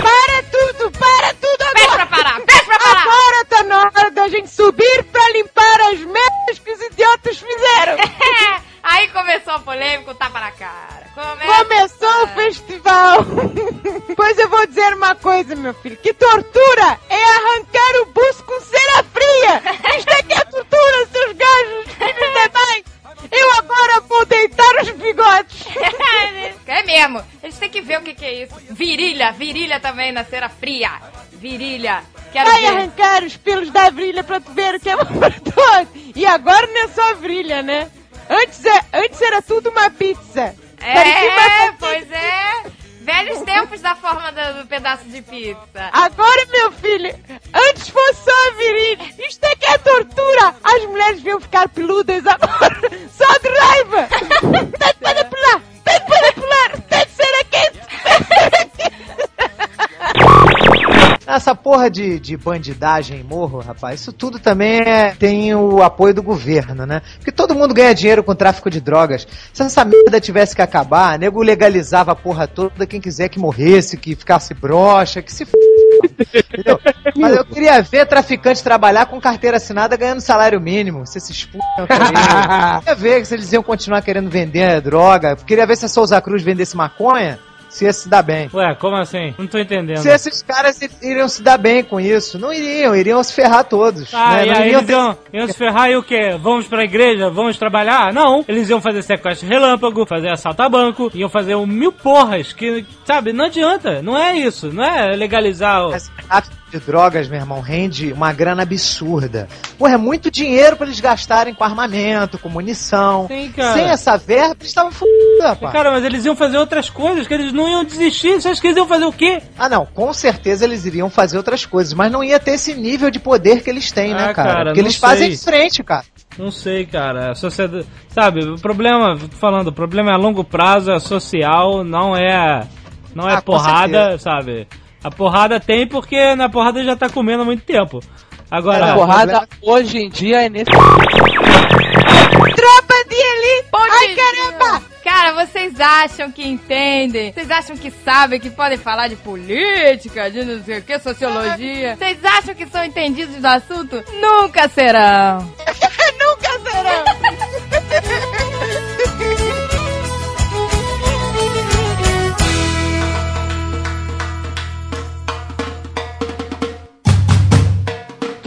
Para tudo, para tudo Pede agora. pra parar, pede pra parar! Agora tá na hora da gente subir pra limpar as merdas que os idiotas fizeram. Aí começou a polêmica, o tapa na cara. Começa... Começou o festival! pois eu vou dizer uma coisa, meu filho: que tortura é arrancar o buço com cera fria! Isto é que é tortura, seus gajos, filhos! Eu agora vou deitar os bigodes! É mesmo. Eles têm que ver o que, que é isso. Virilha, virilha também na cera fria. Virilha. Quero Vai ver. arrancar os pelos da virilha pra tu ver o que é todos! E agora não é só a virilha, né? Antes, é, antes era tudo uma pizza! Parecia uma É, pizza. pois é. Velhos tempos da forma do, do pedaço de pizza. Agora, meu filho, antes fosse só a virilha. Isto é que é tortura. As mulheres deviam ficar peludas agora. Só de raiva. Tem de manipular. Essa porra de, de bandidagem em morro, rapaz, isso tudo também é, tem o apoio do governo, né? Porque todo mundo ganha dinheiro com tráfico de drogas. Se essa merda tivesse que acabar, nego legalizava a porra toda, quem quiser que morresse, que ficasse broxa, que se f... Entendeu? Mas eu queria ver traficante trabalhar com carteira assinada ganhando salário mínimo. Se esses putos. Queria ver se eles iam continuar querendo vender droga. Queria ver se a Souza Cruz vendesse maconha, se ia se dar bem. Ué, como assim? Não tô entendendo. Se esses caras iriam se dar bem com isso. Não iriam, iriam se ferrar todos. Ah, né? e Não aí iriam eles iam, iam se ferrar e o quê? Vamos pra igreja? Vamos trabalhar? Não. Eles iam fazer sequestro relâmpago, fazer assalto a banco, iam fazer um mil porras que, sabe, não adianta. Não é isso. Não é legalizar o... Tráfico de drogas, meu irmão, rende uma grana absurda. Porra, é muito dinheiro pra eles gastarem com armamento, com munição. Sim, cara. Sem essa verba, eles estavam fodidos, rapaz. Cara, mas eles iam fazer outras coisas, que eles não iam desistir. Você acha que eles iam fazer o quê? Ah, não, com certeza eles iriam fazer outras coisas, mas não ia ter esse nível de poder que eles têm, né, Ah, cara? cara, Porque eles fazem sei. de frente, cara. Não sei, cara. A sociedade. Sabe, o problema, falando, o problema é a longo prazo, é social, não é. Não é Ah, porrada, sabe? A porrada tem porque na porrada já tá comendo há muito tempo. Agora. A É, porrada hoje em dia é nesse. Tropa de elite. Ai, Pontinho. caramba. Cara, vocês acham que entendem? Vocês acham que sabem que podem falar de política, de não sei o que, sociologia? Vocês acham que são entendidos do assunto? Nunca serão. Nunca serão.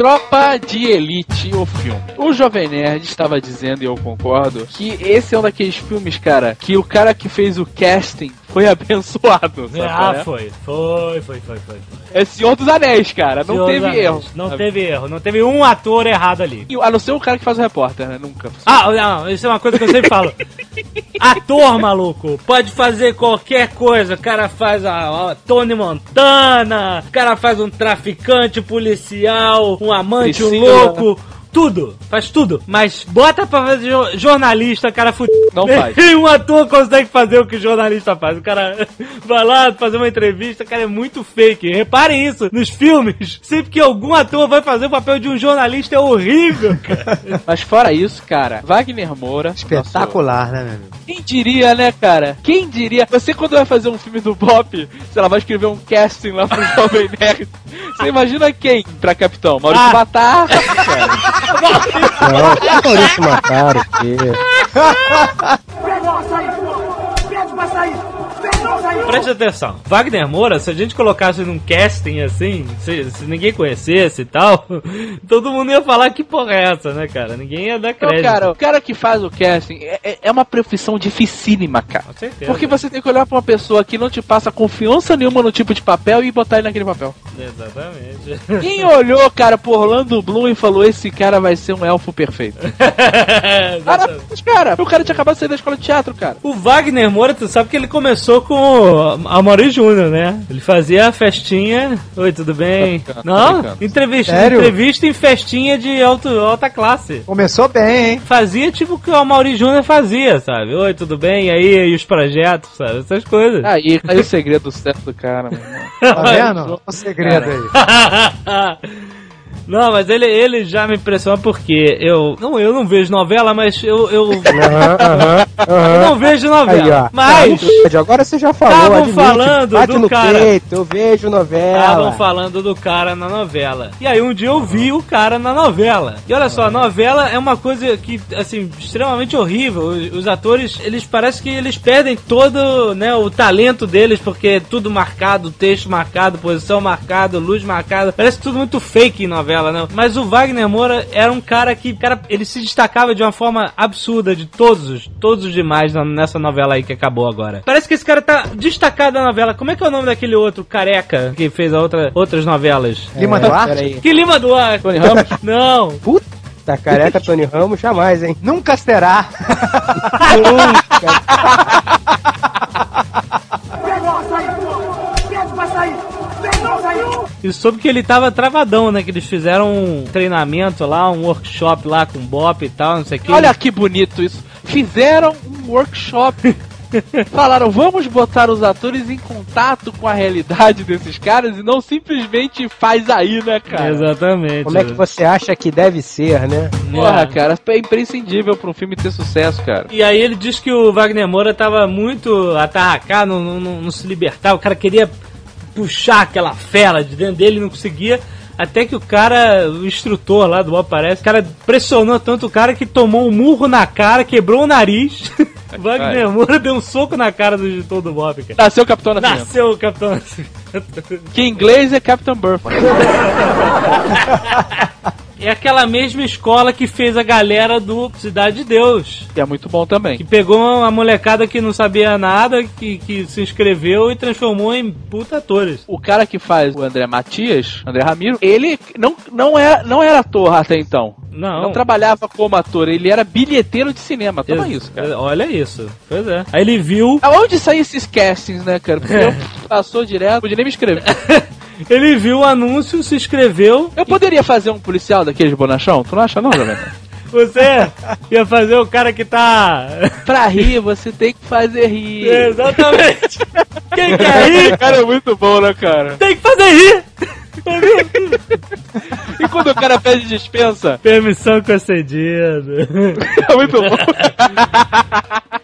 Tropa de Elite, o filme. O Jovem Nerd estava dizendo, e eu concordo, que esse é um daqueles filmes, cara, que o cara que fez o casting foi abençoado. Sabe qual Ah, é? foi. Foi, foi, foi, foi. É Senhor dos Anéis, cara. Não Senhor teve dos Anéis. erro. Não sabe? teve erro. Não teve um ator errado ali. E- A não ser o cara que faz o repórter, né? Nunca. Ah, não, isso é uma coisa que eu sempre falo. Ator, maluco, pode fazer qualquer coisa. O cara faz a, a Tony Montana, o cara faz um traficante policial, um amante, um Priscila. louco. Tudo, faz tudo. Mas bota pra fazer jo- jornalista, cara fudido. Não faz. Nenhum ator consegue fazer o que o jornalista faz. O cara vai lá fazer uma entrevista, o cara é muito fake. Reparem isso, nos filmes, sempre que algum ator vai fazer o papel de um jornalista é horrível, cara. Mas fora isso, cara, Wagner Moura. Espetacular, né, meu amigo? nosso- Quem diria, né, cara? Quem diria? Você quando vai fazer um filme do Bop, sei lá, vai escrever um casting lá pro Jovem Nerd. Você imagina quem pra capitão? Maurício Ah. Batar, cara. Não, que Maurício Mataro, que... Preste atenção. Wagner Moura, se a gente colocasse num casting assim, se, se ninguém conhecesse e tal, todo mundo ia falar que porra é essa, né, cara? Ninguém ia dar crédito. cara, o cara que faz o casting é, é- é uma profissão dificílima, cara. Com certeza. Porque você tem que olhar pra uma pessoa que não te passa confiança nenhuma no tipo de papel e botar ele naquele papel. Exatamente. Quem olhou, cara, pro Orlando Bloom e falou: esse cara vai ser um elfo perfeito? Cara, cara, o cara tinha acabado de sair da escola de teatro, cara. O Wagner Moura, tu sabe que ele começou com o Amaury Júnior, né? Ele fazia a festinha. Oi, tudo bem? Brincando, tô Não? Entrevista, Sério? entrevista em festinha de alto, alta classe. Começou bem, hein? Fazia tipo o que o Amaury Júnior fazia, sabe? Oi, tudo bem? E aí, e os projetos, sabe? Essas coisas. Aí, aí o segredo do sucesso do cara, irmão. Tá vendo? O segredo aí. Não, mas ele, ele já me impressiona porque eu. Não, eu não vejo novela, mas eu. Eu, Aham, aham, eu aham. não vejo Aí, novela. ó. Mas. Ah, Agora você já falou, Estavam falando bate do no cara. peito, eu vejo novela. Estavam falando do cara na novela. E aí um dia eu vi o cara na novela. E olha só, a novela é uma coisa que, assim, extremamente horrível. Os, os atores, eles parece que eles perdem todo, né, o talento deles, porque é tudo marcado, texto marcado, posição marcada, luz marcada. Parece tudo muito fake em novela, né? Mas o Wagner Moura era um cara que, cara, ele se destacava de uma forma absurda de todos os, todos os demais na- nessa novela aí que acabou agora. Parece que esse cara tá destacado na novela. Como é que é o nome daquele outro careca que fez a outra, outras novelas? Lima É, Duarte? peraí. Que Lima Duarte? Tony Ramos? Não. Tá careca, Tony Ramos, jamais, hein? Nunca será. E soube que ele tava travadão, né? Que eles fizeram um treinamento lá, um workshop lá com Bop e tal, não sei o que. Olha que bonito isso. Fizeram um workshop. Falaram, vamos botar os atores em contato com a realidade desses caras e não simplesmente faz aí, né, cara? Exatamente. Como é que você acha que deve ser, né? Porra, É. cara, é imprescindível pra um filme ter sucesso, cara. E aí ele diz que o Wagner Moura tava muito atarracado, não, não, não- não se libertava, o cara queria puxar aquela fera de dentro dele e não conseguia. Até que o cara, o instrutor lá do Bob parece, o cara pressionou tanto o cara que tomou um murro na cara, quebrou o nariz. Wagner Moura deu um soco na cara do editor do Bob, cara. Nasceu o Capitão Nascimento. Nasceu o Capitão Nascimento. Que em inglês é Captain Burford. É aquela mesma escola que fez a galera do Cidade de Deus. Que é muito bom também. Que pegou uma molecada que não sabia nada, que, que se inscreveu e transformou em puta atores. O cara que faz o André Matias, André Ramiro, ele não, não, era, não era ator até então. Não. Não trabalhava como ator, ele era bilheteiro de cinema. Toma isso, cara. Olha isso. Pois é. Aí ele viu. Aonde saem esses castings, né, cara? Porque eu passou direto, podia nem me inscrever. Ele viu o anúncio, se inscreveu. Eu poderia fazer um policial daqueles bonachão? Tu não acha não, Jovem? Você ia fazer o cara que tá. pra rir, você tem que fazer rir. Exatamente. Quem quer rir, cara é muito bom, né, cara? tem que fazer rir. E quando o cara pede dispensa, Permissão concedida. é muito bom.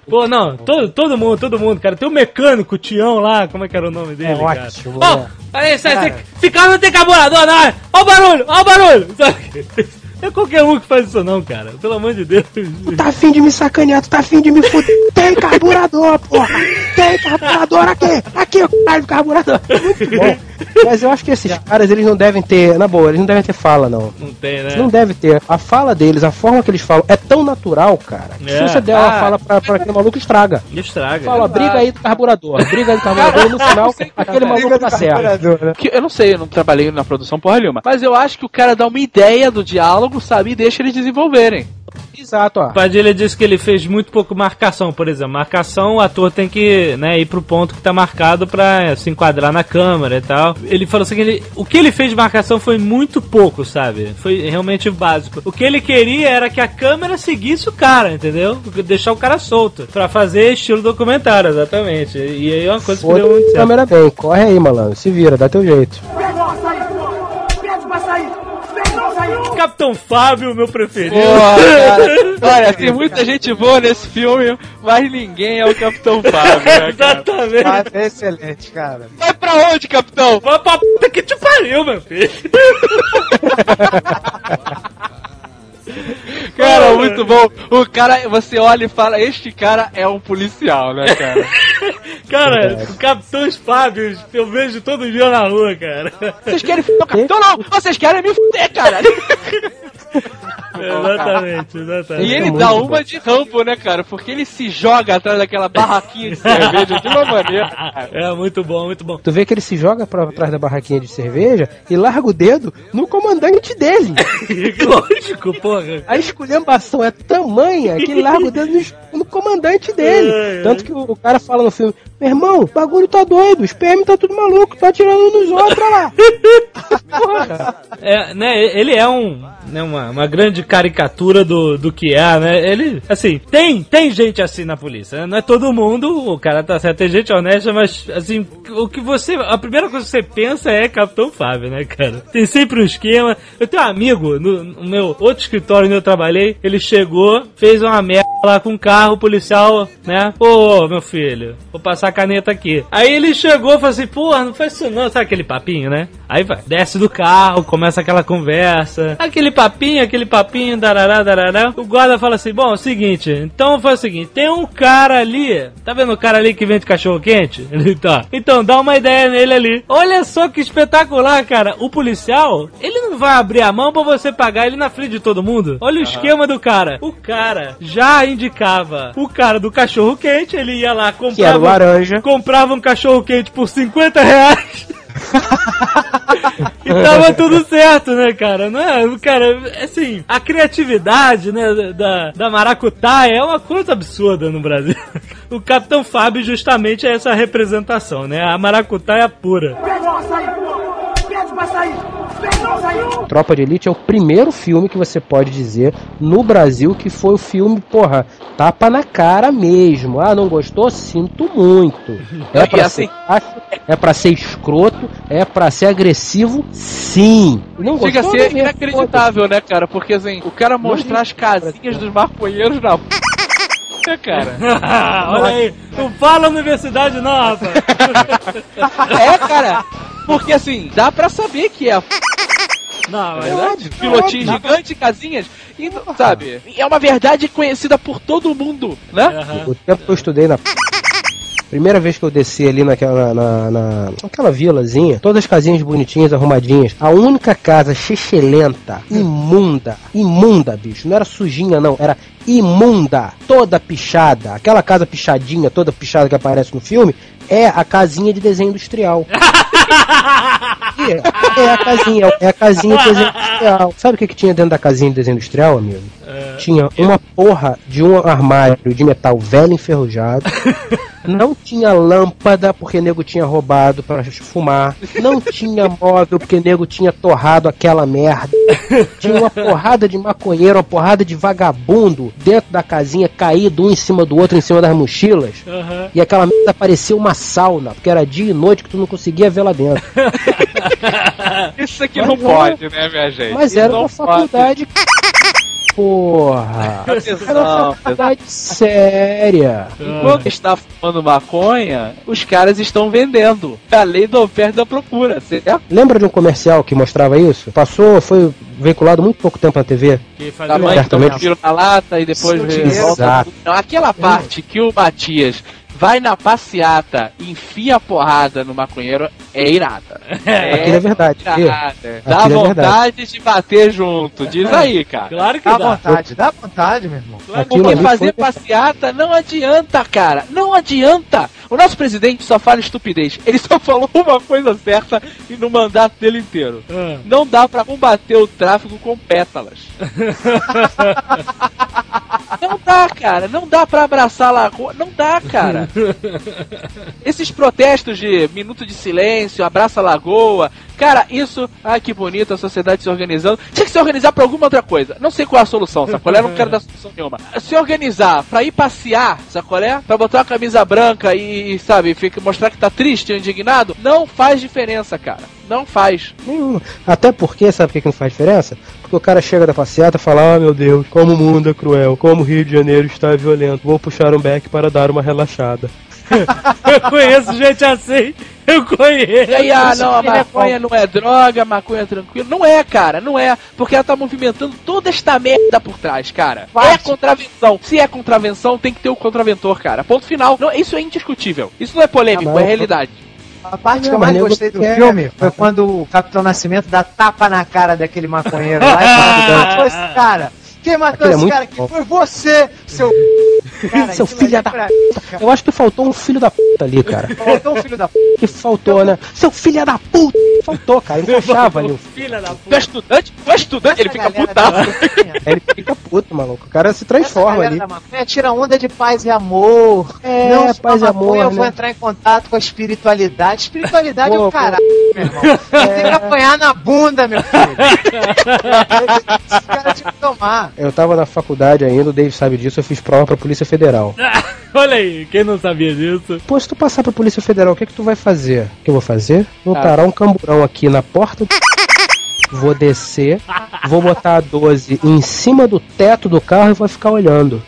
Pô, não, todo, todo mundo, todo mundo, cara. Tem o mecânico, o Tião lá, como é que era o nome dele, É cara? ótimo, Ó, né? aí, esse, esse, esse carro não tem carburador, não. é? Ó o barulho, ó o barulho. É qualquer um que faz isso não, cara. Pelo amor de Deus. Tu tá afim de me sacanear, tu tá afim de me fuder. Tem carburador, porra! Tem carburador aqui! Aqui, o caralho do carburador! Muito bom. Mas eu acho que esses caras, eles não devem ter, na boa, eles não devem ter fala, não. Não tem, né? Não devem ter. A fala deles, a forma que eles falam, é tão natural, cara. que É. Se você der uma Ah. fala pra, pra aquele maluco, estraga. Estraga. Fala, briga aí do carburador, briga aí do carburador, e no final, aquele maluco tá certo. Que- Eu não sei, eu não trabalhei na produção porra nenhuma. Mas eu acho que o cara dá uma ideia do diálogo, sabe? E deixa eles desenvolverem. sensato, ó. Padilha disse que ele fez muito pouco marcação, por exemplo. Marcação, o ator tem que né, ir pro ponto que tá marcado pra se enquadrar na câmera e tal. Ele falou assim que ele, o que ele fez de marcação foi muito pouco, sabe? Foi realmente básico. O que ele queria era que a câmera seguisse o cara, entendeu? Deixar o cara solto. Pra fazer estilo documentário, exatamente. E aí é uma coisa que deu muito certo. câmera bem, corre aí, malandro. Se vira, dá teu jeito. Capitão Fábio, meu preferido. Porra. Olha, tem muita gente boa nesse filme, mas ninguém é o Capitão Fábio, né, cara? Exatamente. Ah, é excelente, cara. Vai pra onde, Capitão? Vai pra puta que te pariu, meu filho. Cara, muito bom. O cara, você olha e fala, este cara é um policial, né, cara? Cara, o Capitão Fábio, eu vejo todo dia na rua, cara. Vocês querem fuder o Capitão? Não, vocês querem me fuder, cara. exatamente, exatamente. E ele dá bom. uma de rampo, né, cara? Porque ele se joga atrás daquela barraquinha de cerveja de uma maneira. cara. É, muito bom, muito bom. Tu vê que ele se joga pra trás da barraquinha de cerveja e larga o dedo no comandante dele. Lógico, porra. A esculhambação é tamanha que ele larga o dedo no, no comandante dele. Ai, ai. Tanto que o, o cara fala no filme: Meu irmão, o bagulho tá doido, os PM tá tudo maluco, tá atirando nos outros lá. Porra. É, né, ele é um, né, uma, uma grande caricatura do, do que é, né? Ele, assim, tem, tem gente assim na polícia, né? Não é todo mundo, o cara tá certo, tem gente honesta, mas, assim, o que você, a primeira coisa que você pensa é Capitão Fábio, né, cara? Tem sempre um esquema. Eu tenho um amigo no, no meu outro escritório onde eu trabalhei, ele chegou, fez uma merda lá com um carro, policial, né? Pô, meu filho, vou passar a caneta aqui. Aí ele chegou e falou assim, porra, não faz isso não, sabe aquele papinho, né? Aí vai, desce do carro, começa aquela conversa, aquele papinho, aquele papinho, darará, darará. O guarda fala assim, bom, é o seguinte, então faz o seguinte, tem um cara ali, tá vendo o cara ali que vende cachorro quente? Ele tá. Então dá uma ideia nele ali. Olha só que espetacular, cara. O policial, ele não vai abrir a mão pra você pagar ele na frente de todo mundo. Olha o esquema do cara. O cara já indicava o cara do cachorro quente, ele ia lá Que era o laranja. comprava um cachorro quente por 50 reais. e tava tudo certo, né, cara? Não é, cara, assim, a criatividade, né, da, da maracutaia é uma coisa absurda no Brasil. O Capitão Fábio justamente é essa representação, né? A maracutaia pura. Tropa de Elite é o primeiro filme que você pode dizer no Brasil que foi o filme, porra, tapa na cara mesmo. Ah, não gostou? Sinto muito. É pra assim- ser fácil, é pra ser escroto, é pra ser agressivo, sim. Não Chega a gostou? ser Não, inacreditável, né, cara? Porque assim, o cara mostrar as casinhas dos maconheiros na. né, cara? Olha aí, não fala universidade não, rapaz. É, cara. Porque assim, dá pra saber que é Não, mas verdade. Pilotinho gigante, casinhas. E, sabe, é uma verdade conhecida por todo mundo, né? Aham. O tempo que eu estudei na. Primeira vez que eu desci ali naquela, na, na- naquela vilazinha, todas as casinhas bonitinhas, arrumadinhas. A única casa xixelenta, imunda, imunda, bicho. Não era sujinha, não, era imunda, toda pichada. Aquela casa pichadinha, toda pichada que aparece no filme, é a casinha de desenho industrial. É, é a casinha, é a casinha de desenho industrial. Sabe o que, que tinha dentro da casinha de desenho industrial, amigo? Tinha uma porra de um armário de metal velho enferrujado. Não tinha lâmpada porque nego tinha roubado para fumar. Não tinha móvel porque nego tinha torrado aquela merda. Tinha uma porrada de maconheiro, uma porrada de vagabundo dentro da casinha, caído um em cima do outro, em cima das mochilas. Aham. E aquela merda parecia uma sauna, porque era dia e noite que tu não conseguia ver lá dentro. Isso aqui Mas não pode, né, minha gente? Mas Isso era uma pode. Porra! Atenção, faculdade séria. Enquanto está fumando maconha, os caras estão vendendo. É a lei da oferta e da procura, certo? Lembra de um comercial que mostrava isso? Passou, foi veiculado muito pouco tempo na TV. Que fazia- que tiro na lata e depois vê- volta. Aquela parte que o Matias vai na passeata e enfia a porrada no maconheiro é irada. Aquilo é verdade. irada. Dá Aquilo é vontade de bater junto. Diz aí, cara. Claro que Dá dá. vontade, dá vontade, meu irmão. Aquilo Porque fazer foi- passeata não adianta, cara. Não adianta. O nosso presidente só fala estupidez. Ele só falou uma coisa certa e no mandato dele inteiro. Ah. Não dá pra combater o tráfico com pétalas. Não dá, cara. Não dá pra abraçar a lagoa. Não dá, cara. Esses protestos de minuto de silêncio, abraça a lagoa. Cara, isso. Ai, que bonito a sociedade se organizando. Tinha que se organizar pra alguma outra coisa. Não sei qual é a solução, sacolé? Eu não quero dar solução nenhuma. Se organizar pra ir passear, sacolé? Pra botar uma camisa branca e, sabe, fica, mostrar que tá triste, indignado, não faz diferença, cara. Não faz. Nenhuma. Até porque, sabe por que que não faz diferença? Porque o cara chega da passeata e fala: Ah, meu Deus, como o mundo é cruel, como o Rio de Janeiro está violento, vou puxar um beck para dar uma relaxada. Eu conheço gente assim. Eu conheço. E aí, ah, não, a maconha não é droga, a maconha é tranquilo. Não é, cara, não é. Porque ela tá movimentando toda esta merda por trás, cara. É contravenção. Se é contravenção, tem que ter o contraventor, cara. Ponto final. Não, isso é indiscutível. Isso não é polêmico, Ah, mas é realidade. A parte que eu mais gostei do filme foi quando o Capitão Nascimento dá tapa na cara daquele maconheiro lá e fala, "Quem matou esse cara? Quem matou Aquilo é esse muito cara? Que foi você, seu... Cara, Seu filho ali da pra- Eu acho que faltou um filho da puta ali, cara. Faltou um filho da p... Que faltou, né? Seu filho da puta! Faltou, cara. Encaixava ali. Filha da Tu é puta. estudante? Tu é estudante? Ele fica Aí ele fica puto, maluco. O cara se transforma ali. da maconha tira onda de paz e amor. É, não, paz e amor, Eu vou né? entrar em contato com a espiritualidade. Espiritualidade é o caralho, meu irmão. Você tem que apanhar na bunda, meu filho. Esse cara tinha que tomar. Eu tava na faculdade ainda, o Dave sabe disso, eu fiz prova pra Polícia Federal. Olha aí, quem não sabia disso? Pô, se tu passar pra Polícia Federal, o que que tu vai fazer? O que eu vou fazer? Vou Tá. parar um camburão aqui na porta do... Vou descer, vou botar a 12 em cima do teto do carro e vou ficar olhando.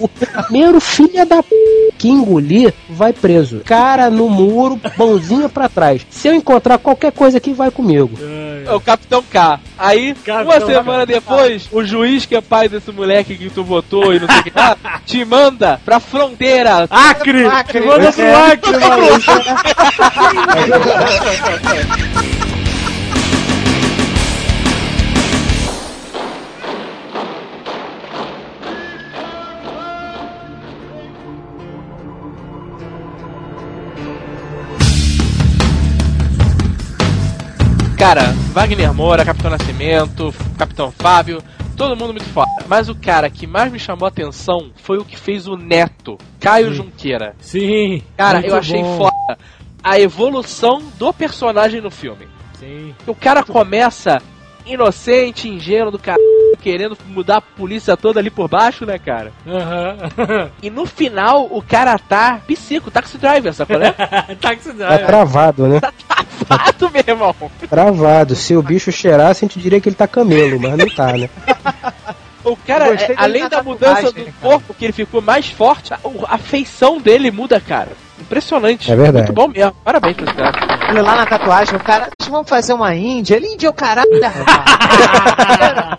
O primeiro filho da p... que engolir vai preso. Cara no muro, mãozinha pra trás. Se eu encontrar qualquer coisa aqui, vai comigo. É o Capitão K. Aí, Capitão uma semana depois, o juiz que é pai desse moleque que tu votou e não sei o que lá, te manda pra fronteira. Acre! Acre. Manda pro É. Acre, maluco. Cara, Wagner Moura, Capitão Nascimento, Capitão Fábio, todo mundo muito foda. Mas o cara que mais me chamou a atenção foi o que fez o Neto, Caio Junqueira. Sim. Cara, muito eu achei bom. foda a evolução do personagem no filme. Sim. O cara começa inocente, ingênuo do cara, querendo mudar a polícia toda ali por baixo, né, cara? Aham. E no final, o cara tá psico, taxi driver, sacou, né? Taxi Tá Driver. travado, né? Fato, meu irmão. Travado. Se o bicho cheirasse, a gente diria que ele tá camelo, mas não tá, né? O cara, é, além da mudança do cara. corpo, que ele ficou mais forte, a, a feição dele muda, cara. Impressionante. É verdade. Muito bom mesmo. Parabéns pra esse cara. Olha lá na tatuagem, o cara, "Vocês vão fazer uma índia. Ele índia é o caralho, rapaz.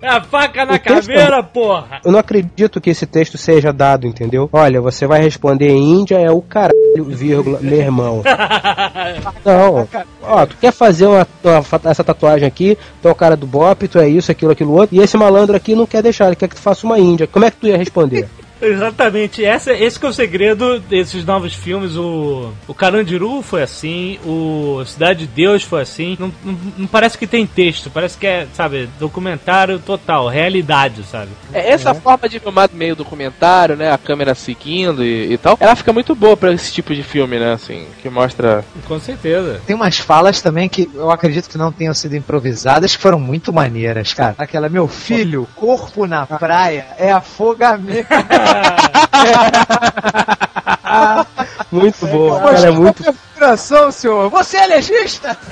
É a faca na O texto- caveira, porra. Eu não acredito que esse texto seja dado, entendeu? Olha, você vai responder Índia é o caralho, vírgula, meu irmão. Não. Ó, tu quer fazer uma, uma essa tatuagem aqui, tu é o cara do Bop, tu é isso, aquilo, aquilo outro, e esse malandro aqui não quer deixar, ele quer que tu faça uma Índia. Como é que tu ia responder? Exatamente, essa, esse que é o segredo desses novos filmes. O, o Carandiru foi assim, o Cidade de Deus foi assim. Não, não, não parece que tem texto, parece que é, sabe, documentário total, realidade, sabe? É, essa forma de filmar meio documentário, né? A câmera seguindo e, e tal, ela fica muito boa pra esse tipo de filme, né? Assim, que mostra. Com certeza. Tem umas falas também que eu acredito que não tenham sido improvisadas, que foram muito maneiras, cara. Aquela, meu filho, corpo na praia é afogamento. Muito bom, cara, é muito. Coração, senhor. Você é legista?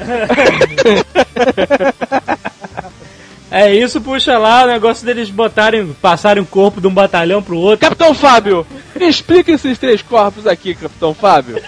É isso, puxa lá o negócio deles botarem, passarem o corpo de um batalhão pro outro. Capitão Fábio, me explica esses três corpos aqui, Capitão Fábio.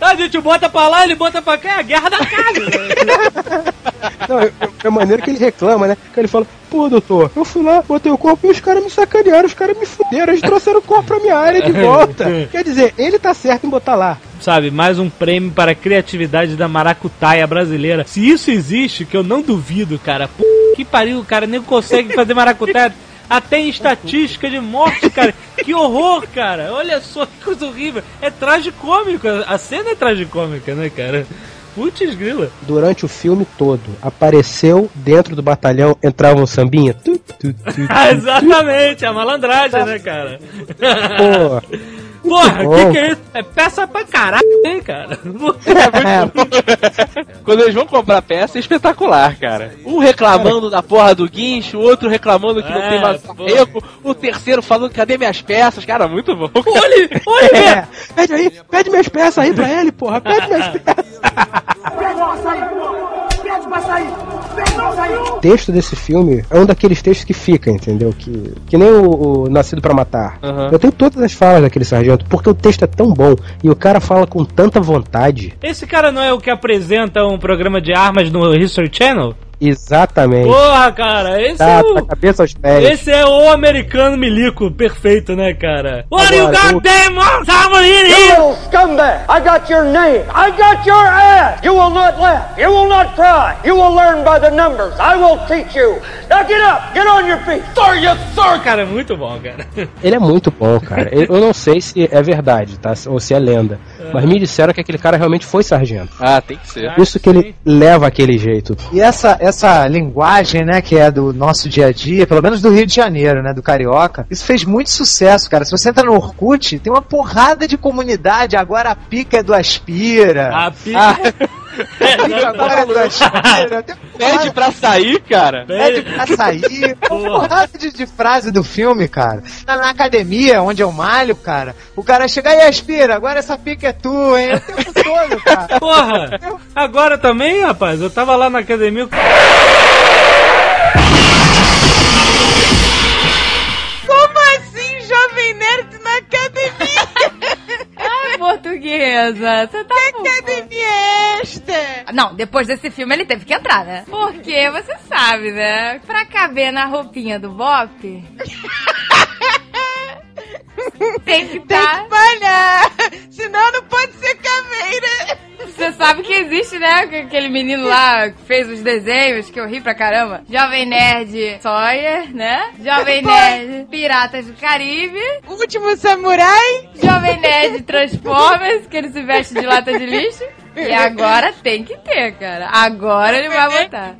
A gente bota pra lá, ele bota pra cá, é a guerra da casa. Não, é, é maneiro que ele reclama, né? Que ele fala, pô, doutor, eu fui lá, botei o corpo e os caras me sacanearam, os caras me fuderam, eles trouxeram o corpo pra minha área de volta. Quer dizer, ele tá certo em botar lá. Sabe, mais um prêmio para a criatividade da maracutaia brasileira. Se isso existe, que eu não duvido, cara. P... Que pariu, o cara nem consegue fazer maracutaia. Até em estatística de morte, cara. Que horror, cara. Olha só que coisa horrível. É tragicômico. A cena é tragicômica, né, cara? Putz, grila. Durante o filme todo, apareceu dentro do batalhão, entrava um sambinha. Tu, tu, tu, Ah, exatamente, a malandragem, né, cara? Pô, Porra, bom. que que é isso? É peça pra caralho, hein, cara? Quando eles vão comprar peça, é espetacular, cara. Um reclamando da porra do guincho, o outro reclamando que não É, tem mais porra. arrego, o terceiro falando cadê minhas peças, cara, muito bom. Olha, olha, é, pede aí, pede minhas peças aí pra ele, porra, pede minhas peças. O texto desse filme é um daqueles textos que fica, entendeu? Que, que nem o, o Nascido pra Matar. Aham. Eu tenho todas as falas daquele sargento, porque o texto é tão bom e o cara fala com tanta vontade. Esse cara não é o que apresenta um programa de armas no History Channel? Exatamente. Porra, cara, esse Tá, é da o. cabeça aos pés. Esse é o americano milico perfeito, né, cara? What you Agora, o- goddamn someone in here? little scumbag! I got your name! I got your ass! You will not laugh! You will not cry! You will learn by the numbers! I will teach you! Now get up! Get on your feet! Sir, yes, sir! Cara, é muito bom, cara. Ele é muito bom, cara. Eu eu não sei se é verdade, tá? Ou se é lenda. Mas me disseram que aquele cara realmente foi sargento. Ah, tem que ser. Isso que ele leva aquele jeito. E essa, essa linguagem, né, que é do nosso dia a dia, pelo menos do Rio de Janeiro, né, do carioca, isso fez muito sucesso, cara. Se você entra no Orkut, tem uma porrada de comunidade. Agora a pica é do Aspira. A pica. A é. Tem uma Pede pra sair, cara. Pede pra sair. Porrada de, de frase do filme, cara. Na, na academia, onde eu malho, cara, o cara chega aí, Aspira, agora essa pica é tua, hein? O tempo todo, cara. Porra! Agora também, rapaz, eu tava lá na academia. Portuguesa, você tá Que academia é esta? Não, depois desse filme ele teve que entrar, né? Porque você sabe, né? Pra caber na roupinha do Bop. tem que que malhar, senão não pode ser caveira. Você sabe que existe, né? Aquele menino lá que fez os desenhos, que eu ri pra caramba. Jovem Nerd Sawyer, né? Jovem Nerd Piratas do Caribe. Último samurai. Jovem Nerd Transformers, que ele se veste de lata de lixo. E agora tem que ter, cara. Agora ele vai botar.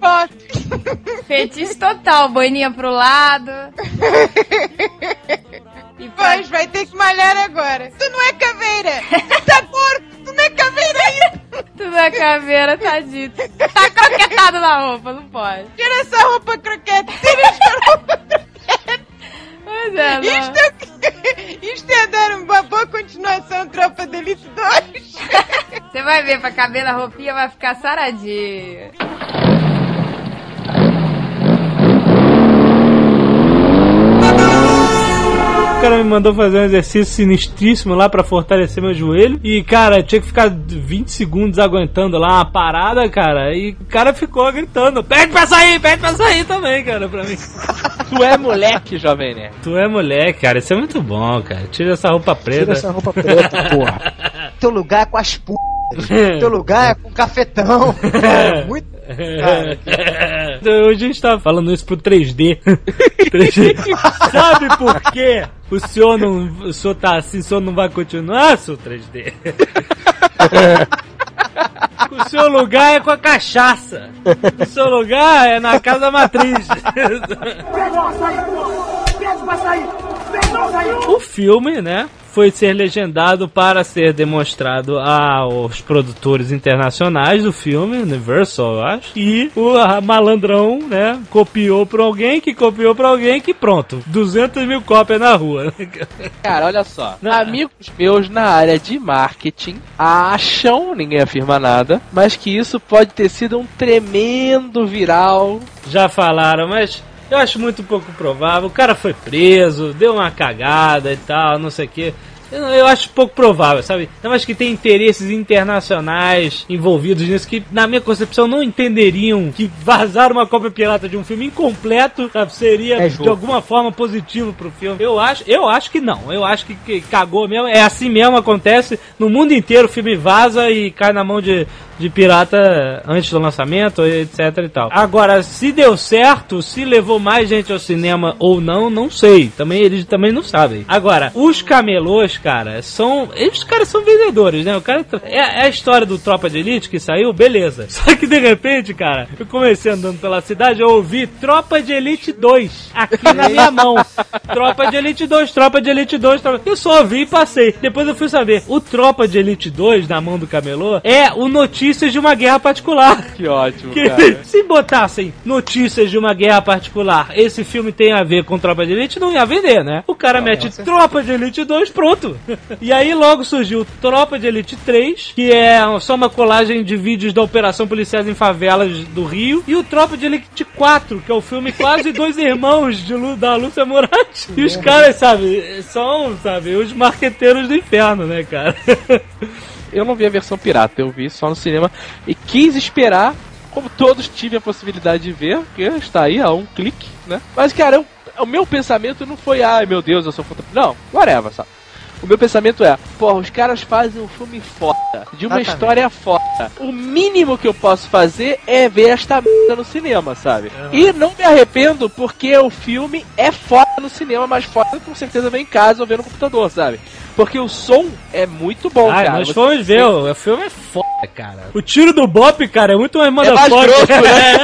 Fetiche total, boininha pro lado. E Pois, vai ter que malhar agora. Tu não é caveira. Tu tá gordo. Tu não é caveira ainda. tudo na caveira, tá dito. Tá croquetado na roupa, não pode. Tira essa roupa croquete. Tira essa roupa croquete. Pois é, não. Isto é, isto é dar uma boa continuação Tropa de Elite 2. Você vai ver, pra caber na roupinha vai ficar saradinho. Cara me mandou fazer um exercício sinistríssimo lá pra fortalecer meu joelho. E, cara, tinha que ficar 20 segundos aguentando lá uma parada, cara. E o cara ficou gritando: pede pra sair, pede pra sair também, cara, pra mim. Tu é moleque, jovem nerd. Tu é moleque, cara, isso é muito bom, cara. Tira essa roupa preta. Tira essa roupa preta, porra. Teu lugar é com as p. Teu lugar é com cafetão. Cara, muito. Cara, Hoje a gente tava falando isso pro 3D. 3D. Sabe por quê? O senhor não. O senhor tá assim, o senhor não vai continuar, seu 3D? O seu lugar é com a cachaça. O seu lugar é na casa matriz. O filme, né? Foi ser legendado para ser demonstrado aos produtores internacionais do filme, Universal, eu acho. E o malandrão, né? Copiou pra alguém, que copiou pra alguém, que pronto. 200 mil cópias na rua. Cara, olha só. Não. Amigos meus na área de marketing acham, ninguém afirma nada, mas que isso pode ter sido um tremendo viral. Já falaram, mas eu acho muito pouco provável. O cara foi preso, deu uma cagada e tal, não sei o que. Eu, eu acho pouco provável, sabe? Eu acho que tem interesses internacionais envolvidos nisso que, na minha concepção, não entenderiam que vazar uma cópia pirata de um filme incompleto sabe, seria É de alguma forma positivo pro filme. Eu acho, eu acho que não. Eu acho que, que cagou mesmo. É assim mesmo acontece no mundo inteiro. O filme vaza e cai na mão de de pirata antes do lançamento, etc e tal. Agora, se deu certo, se levou mais gente ao cinema ou não, não sei. Também eles também não sabem. Agora, os camelôs, cara, são. Eles, caras são vendedores, né? O cara. É, é a história do Tropa de Elite que saiu, beleza. Só que de repente, cara, eu comecei andando pela cidade, eu ouvi Tropa de Elite 2 aqui na minha mão. Tropa de Elite 2, Tropa de Elite 2, tropa... Eu só ouvi e passei. Depois eu fui saber. O Tropa de Elite 2, na mão do camelô, é o Notícias de uma Guerra Particular. Que ótimo, Que cara. se botassem notícias de uma guerra particular, esse filme tem a ver com Tropa de Elite, não ia vender, né? O cara mete Tropa de Elite 2, pronto. e aí logo surgiu Tropa de Elite 3, que é só uma colagem de vídeos da Operação Policiais em Favelas do Rio, e o Tropa de Elite 4, que é o filme quase dois irmãos de Lu- da Lúcia Moraes. E os caras, sabe, são, sabe, os marqueteiros do inferno, né, cara? Eu não vi a versão pirata, eu vi só no cinema e quis esperar, como todos tive a possibilidade de ver, porque está aí a um clique, né? Mas, cara, eu- o meu pensamento não foi, ai meu Deus, eu sou contra. Não, whatever, sabe? O meu pensamento é, porra, os caras fazem um filme foda, de uma Exatamente. história foda. O mínimo que eu posso fazer é ver esta merda no cinema, sabe? E não me arrependo porque o filme é foda no cinema, mas foda com certeza vem em casa ou ver no computador, sabe? Porque o som é muito bom, Ai, cara. nós Você- fomos ver, o, o filme é foda, cara. O tiro do Bop, cara, é muito mais mais motherfucker. grosso, né?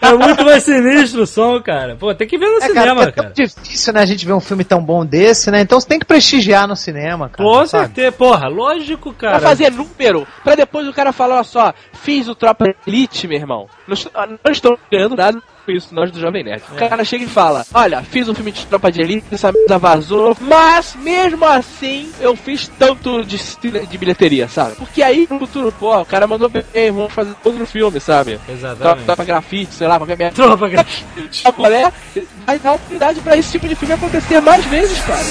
É, é muito mais sinistro o som, cara. Pô, tem que ver no É, cara, cinema, é tão cara. difícil, né, a gente ver um filme tão bom desse, né? Então você tem que prestigiar no cinema, cara. Com sabe? certeza, porra, lógico, cara. Pra fazer número, pra depois o cara falar, olha só, fiz o Tropa Elite, meu irmão. Não estamos ganhando nada com isso, nós do Jovem Nerd. O cara chega e fala, olha, fiz um filme de Tropa de Elite, essa merda vazou, mas mesmo assim eu fiz tanto de, de bilheteria, sabe? Porque aí no futuro, pô, o cara mandou bem, vamos fazer outro filme, sabe? Exatamente. Tropa grafite, sei lá, qualquer merda. Tropa, qual é? Vai dar oportunidade pra esse tipo de filme acontecer mais vezes, cara.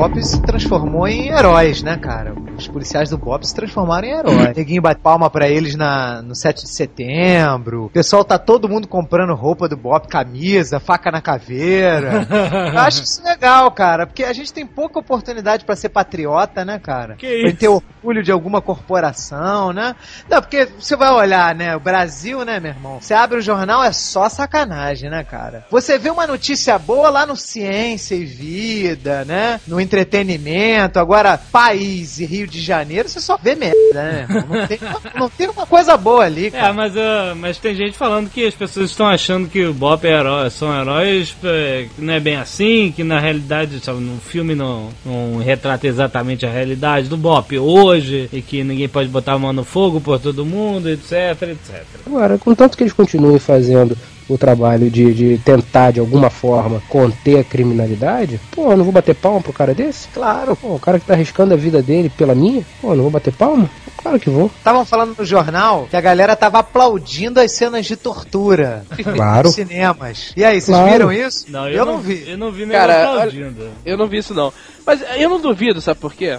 Bop se transformou em heróis, né, cara? Os policiais do Bop se transformaram em heróis. Neguinho bate palma pra eles na, no 7 de setembro. O pessoal tá todo mundo comprando roupa do Bop, camisa, faca na caveira. Eu acho isso legal, cara, porque a gente tem pouca oportunidade pra ser patriota, né, cara? Que pra isso? ter orgulho de alguma corporação, né? Não, porque você vai olhar, né, o Brasil, né, meu irmão? Você abre o jornal, é só sacanagem, né, cara? Você vê uma notícia boa lá no Ciência e Vida, né? No entretenimento, agora país e Rio de Janeiro, você só vê merda, né? Não tem, não tem uma coisa boa ali, É, cara. mas, ah, mas tem gente falando que as pessoas estão achando que o Bop é herói, são heróis, é, que não é bem assim, que na realidade, sabe, no filme não, não retrata exatamente a realidade do Bop hoje, e que ninguém pode botar a mão no fogo por todo mundo, etc, etc. Agora, contanto que eles continuem fazendo o trabalho de, de tentar, de alguma forma, conter a criminalidade, pô, eu não vou bater palma pro cara desse? Claro. Pô, o cara que tá arriscando a vida dele pela minha, pô, eu não vou bater palma? Claro que vou. Estavam falando no jornal que a galera tava aplaudindo as cenas de tortura Claro. nos cinemas. E aí, vocês Claro. viram isso? Não, eu, não vi. Eu não vi nem Cara, aplaudindo. Eu não vi isso não. Mas eu não duvido, sabe por quê?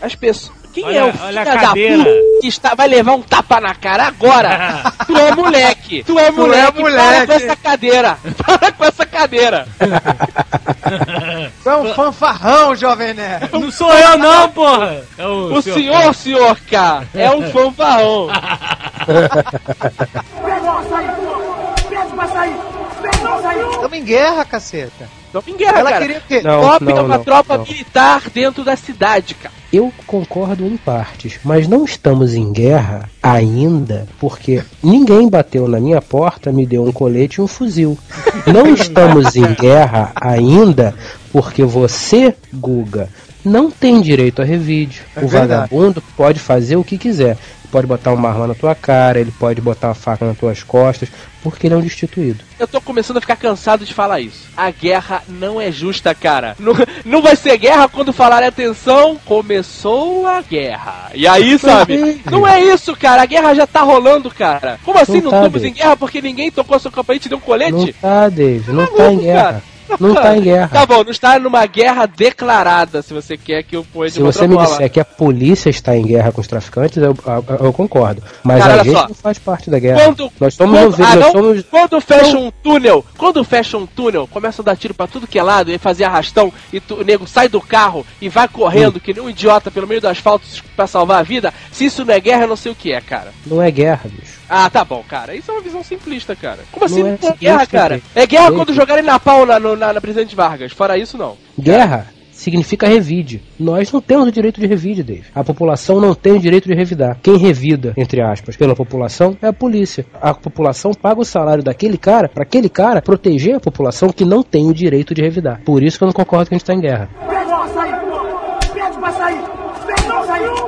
As pessoas. Quem Olha- é o olha a filho da puta que está, vai levar um tapa na cara agora? tu é moleque! Tu é moleque! Para moleque. com essa cadeira! Para com essa cadeira! Tu é um fanfarrão, jovem nerd. Não sou eu não, porra! É o, O senhor, senhor K, é um fanfarrão! Estamos em guerra, caceta. Estamos em guerra, Ela cara. queria o quê? Não, Top é não, uma não, tropa não. militar dentro da cidade, cara. Eu concordo em partes, mas não estamos em guerra ainda, porque ninguém bateu na minha porta, me deu um colete e um fuzil. Não estamos em guerra ainda, porque você, Guga, não tem direito a revide. É o verdade. vagabundo pode fazer o que quiser. Pode botar uma arma na tua cara, ele pode botar uma faca nas tuas costas, porque ele é um destituído. Eu tô começando a ficar cansado de falar isso. A guerra não é justa, cara. Não, não vai ser guerra quando falarem atenção, começou a guerra. E aí, sabe? Não é isso, cara. A guerra já tá rolando, cara. Como assim não, Não tá, estamos David. em guerra porque ninguém tocou seu campanha e te deu um Não colete? tá, Dave, não Tá tá em guerra. cara. Não tá em guerra. Tá bom, não está numa guerra declarada, se você quer que eu ponha Se você me disser que a polícia está em guerra com os traficantes, eu, eu- eu concordo. Mas Cara, a gente só. não faz parte da guerra. Quando, nós somos, quando, ah, nós não? somos quando fecha um túnel, quando fecha um túnel, começam a dar tiro pra tudo que é lado e fazer arrastão e tu- o nego sai do carro e vai correndo que nem um idiota pelo meio do asfalto pra salvar a vida. Se isso não é guerra, eu não sei o que é, cara. Não é guerra, bicho. Ah, tá bom, cara. Isso é uma visão simplista, cara. Como assim Não não, é é guerra, cara? É guerra quando jogarem na pau na, no- na, na presidente Vargas. Fora isso, não. Guerra significa revide. Nós não temos o direito de revide, Dave. A população não tem o direito de revidar. Quem revida, entre aspas, pela população é a polícia. A população paga o salário daquele cara para aquele cara proteger a população que não tem o direito de revidar. Por isso que eu não concordo que a gente está em guerra.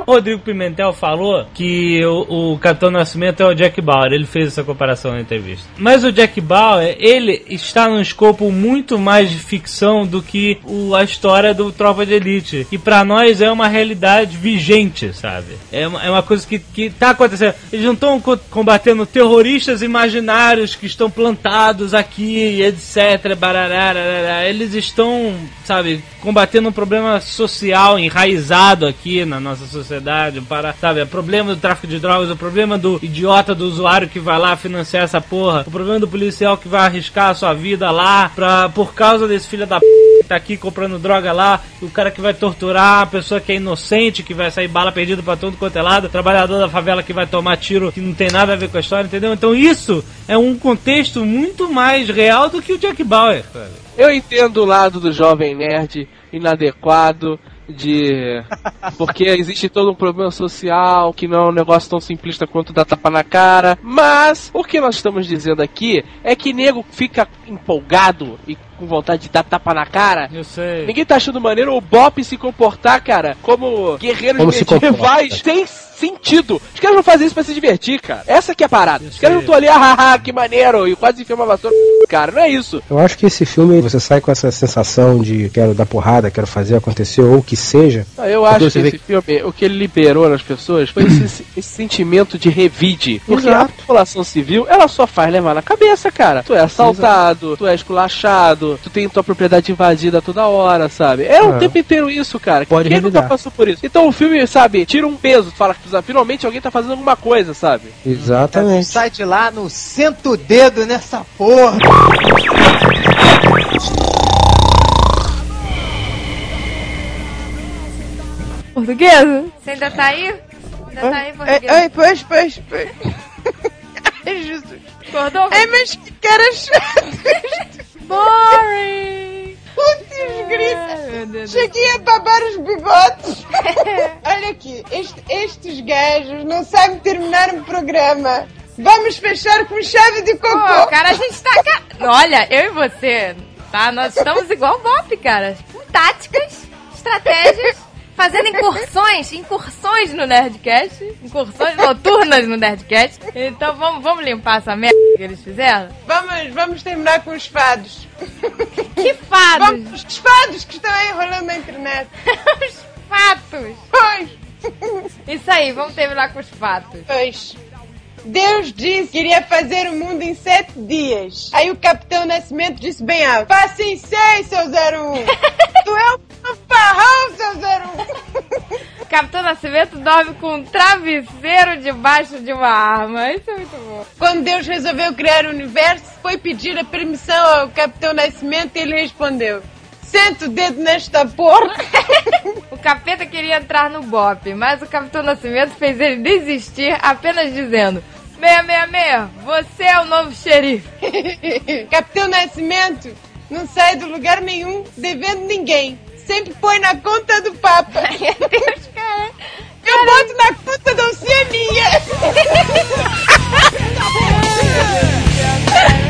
Rodrigo Pimentel falou que o, o Capitão Nascimento é o Jack Bauer. Ele fez essa comparação na entrevista. Mas o Jack Bauer, ele está num escopo muito mais de ficção do que o- a história do Tropa de Elite. Que pra nós é uma realidade vigente, sabe? É uma, é uma coisa que, que tá acontecendo. Eles não estão co- combatendo terroristas imaginários que estão plantados aqui, etc. bararararara. Eles estão, sabe, combatendo um problema social enraizado aqui na nossa sociedade, para, sabe, o problema do tráfico de drogas, o problema do idiota do usuário que vai lá financiar essa porra, o problema do policial que vai arriscar a sua vida lá pra, por causa desse filho da p que tá aqui comprando droga lá, o cara que vai torturar a pessoa que é inocente, que vai sair bala perdida pra todo quanto é lado, o trabalhador da favela que vai tomar tiro que não tem nada a ver com a história, entendeu? Então isso é um contexto muito mais real do que o Jack Bauer? Eu entendo o lado do jovem nerd inadequado de porque existe todo um problema social que não é um negócio tão simplista quanto dar tapa na cara, mas o que nós estamos dizendo aqui é que nego fica empolgado e com vontade de dar tapa na cara. Eu sei. Ninguém tá achando maneiro o Bop se comportar, cara, como guerreiros Como se medievais sem sentido. Os caras não fazem isso pra se divertir, cara. Essa que é a parada. Os caras não estão ali, ah, ah, ah, que maneiro, e quase enfiam uma vassoura, cara. Não é isso. Eu acho que esse filme, você sai com essa sensação de quero dar porrada, quero fazer acontecer, ou que seja. Eu acho que você vê esse filme, o que ele liberou nas pessoas foi esse, esse sentimento de revide. Porque Exato. a população civil, ela só faz levar na cabeça, cara. Tu é assaltado, tu é esculachado, tu tem tua propriedade invadida toda hora, sabe? É o É. tempo inteiro isso, cara. Pode Quem nunca revidar. passou por isso? Então o filme, sabe, tira um peso, tu fala que finalmente alguém tá fazendo alguma coisa, sabe? Exatamente. Sai de lá no senta o dedo nessa porra. Portuguesa? Você ainda tá aí? Ainda tá aí, portuguesa? ai, pois, pois, pois. Ai, Jesus. Acordou? Ai, mas que cara chato. Boring! Putz, grita. Meu Deus. Cheguei a babar os bigodes. Olha aqui, este- estes gajos não sabem terminar um programa. Vamos fechar com chave de Pô, cocô. cara, a gente tá. ca- Olha, eu e você, tá? Nós estamos igual o Bop, cara. Com táticas, estratégias, fazendo incursões, incursões no Nerdcast. Incursões noturnas no Nerdcast. Então vamos, vamos limpar essa merda que eles fizeram? Vamos, vamos terminar com os fados. Que fados! Vamos, os fados que estão aí rolando na internet. Os fatos! Pois, Isso aí, vamos terminar com os fatos. pois. Deus disse que iria fazer o mundo em sete dias. Aí o Capitão Nascimento disse bem alto: Faça em seis, seu 01. tu é um fanfarrão, seu 01. Capitão Nascimento dorme com um travesseiro debaixo de uma arma. Isso é muito bom. Quando Deus resolveu criar o universo, foi pedir a permissão ao Capitão Nascimento e ele respondeu: Senta o dedo nesta porra! o capeta queria entrar no BOP, mas o Capitão Nascimento fez ele desistir apenas dizendo: 666, você é o novo xerife. Capitão Nascimento não sai do lugar nenhum devendo ninguém. Sempre põe na conta do Papa. Meu Deus, cara. Eu boto na conta da Oceania.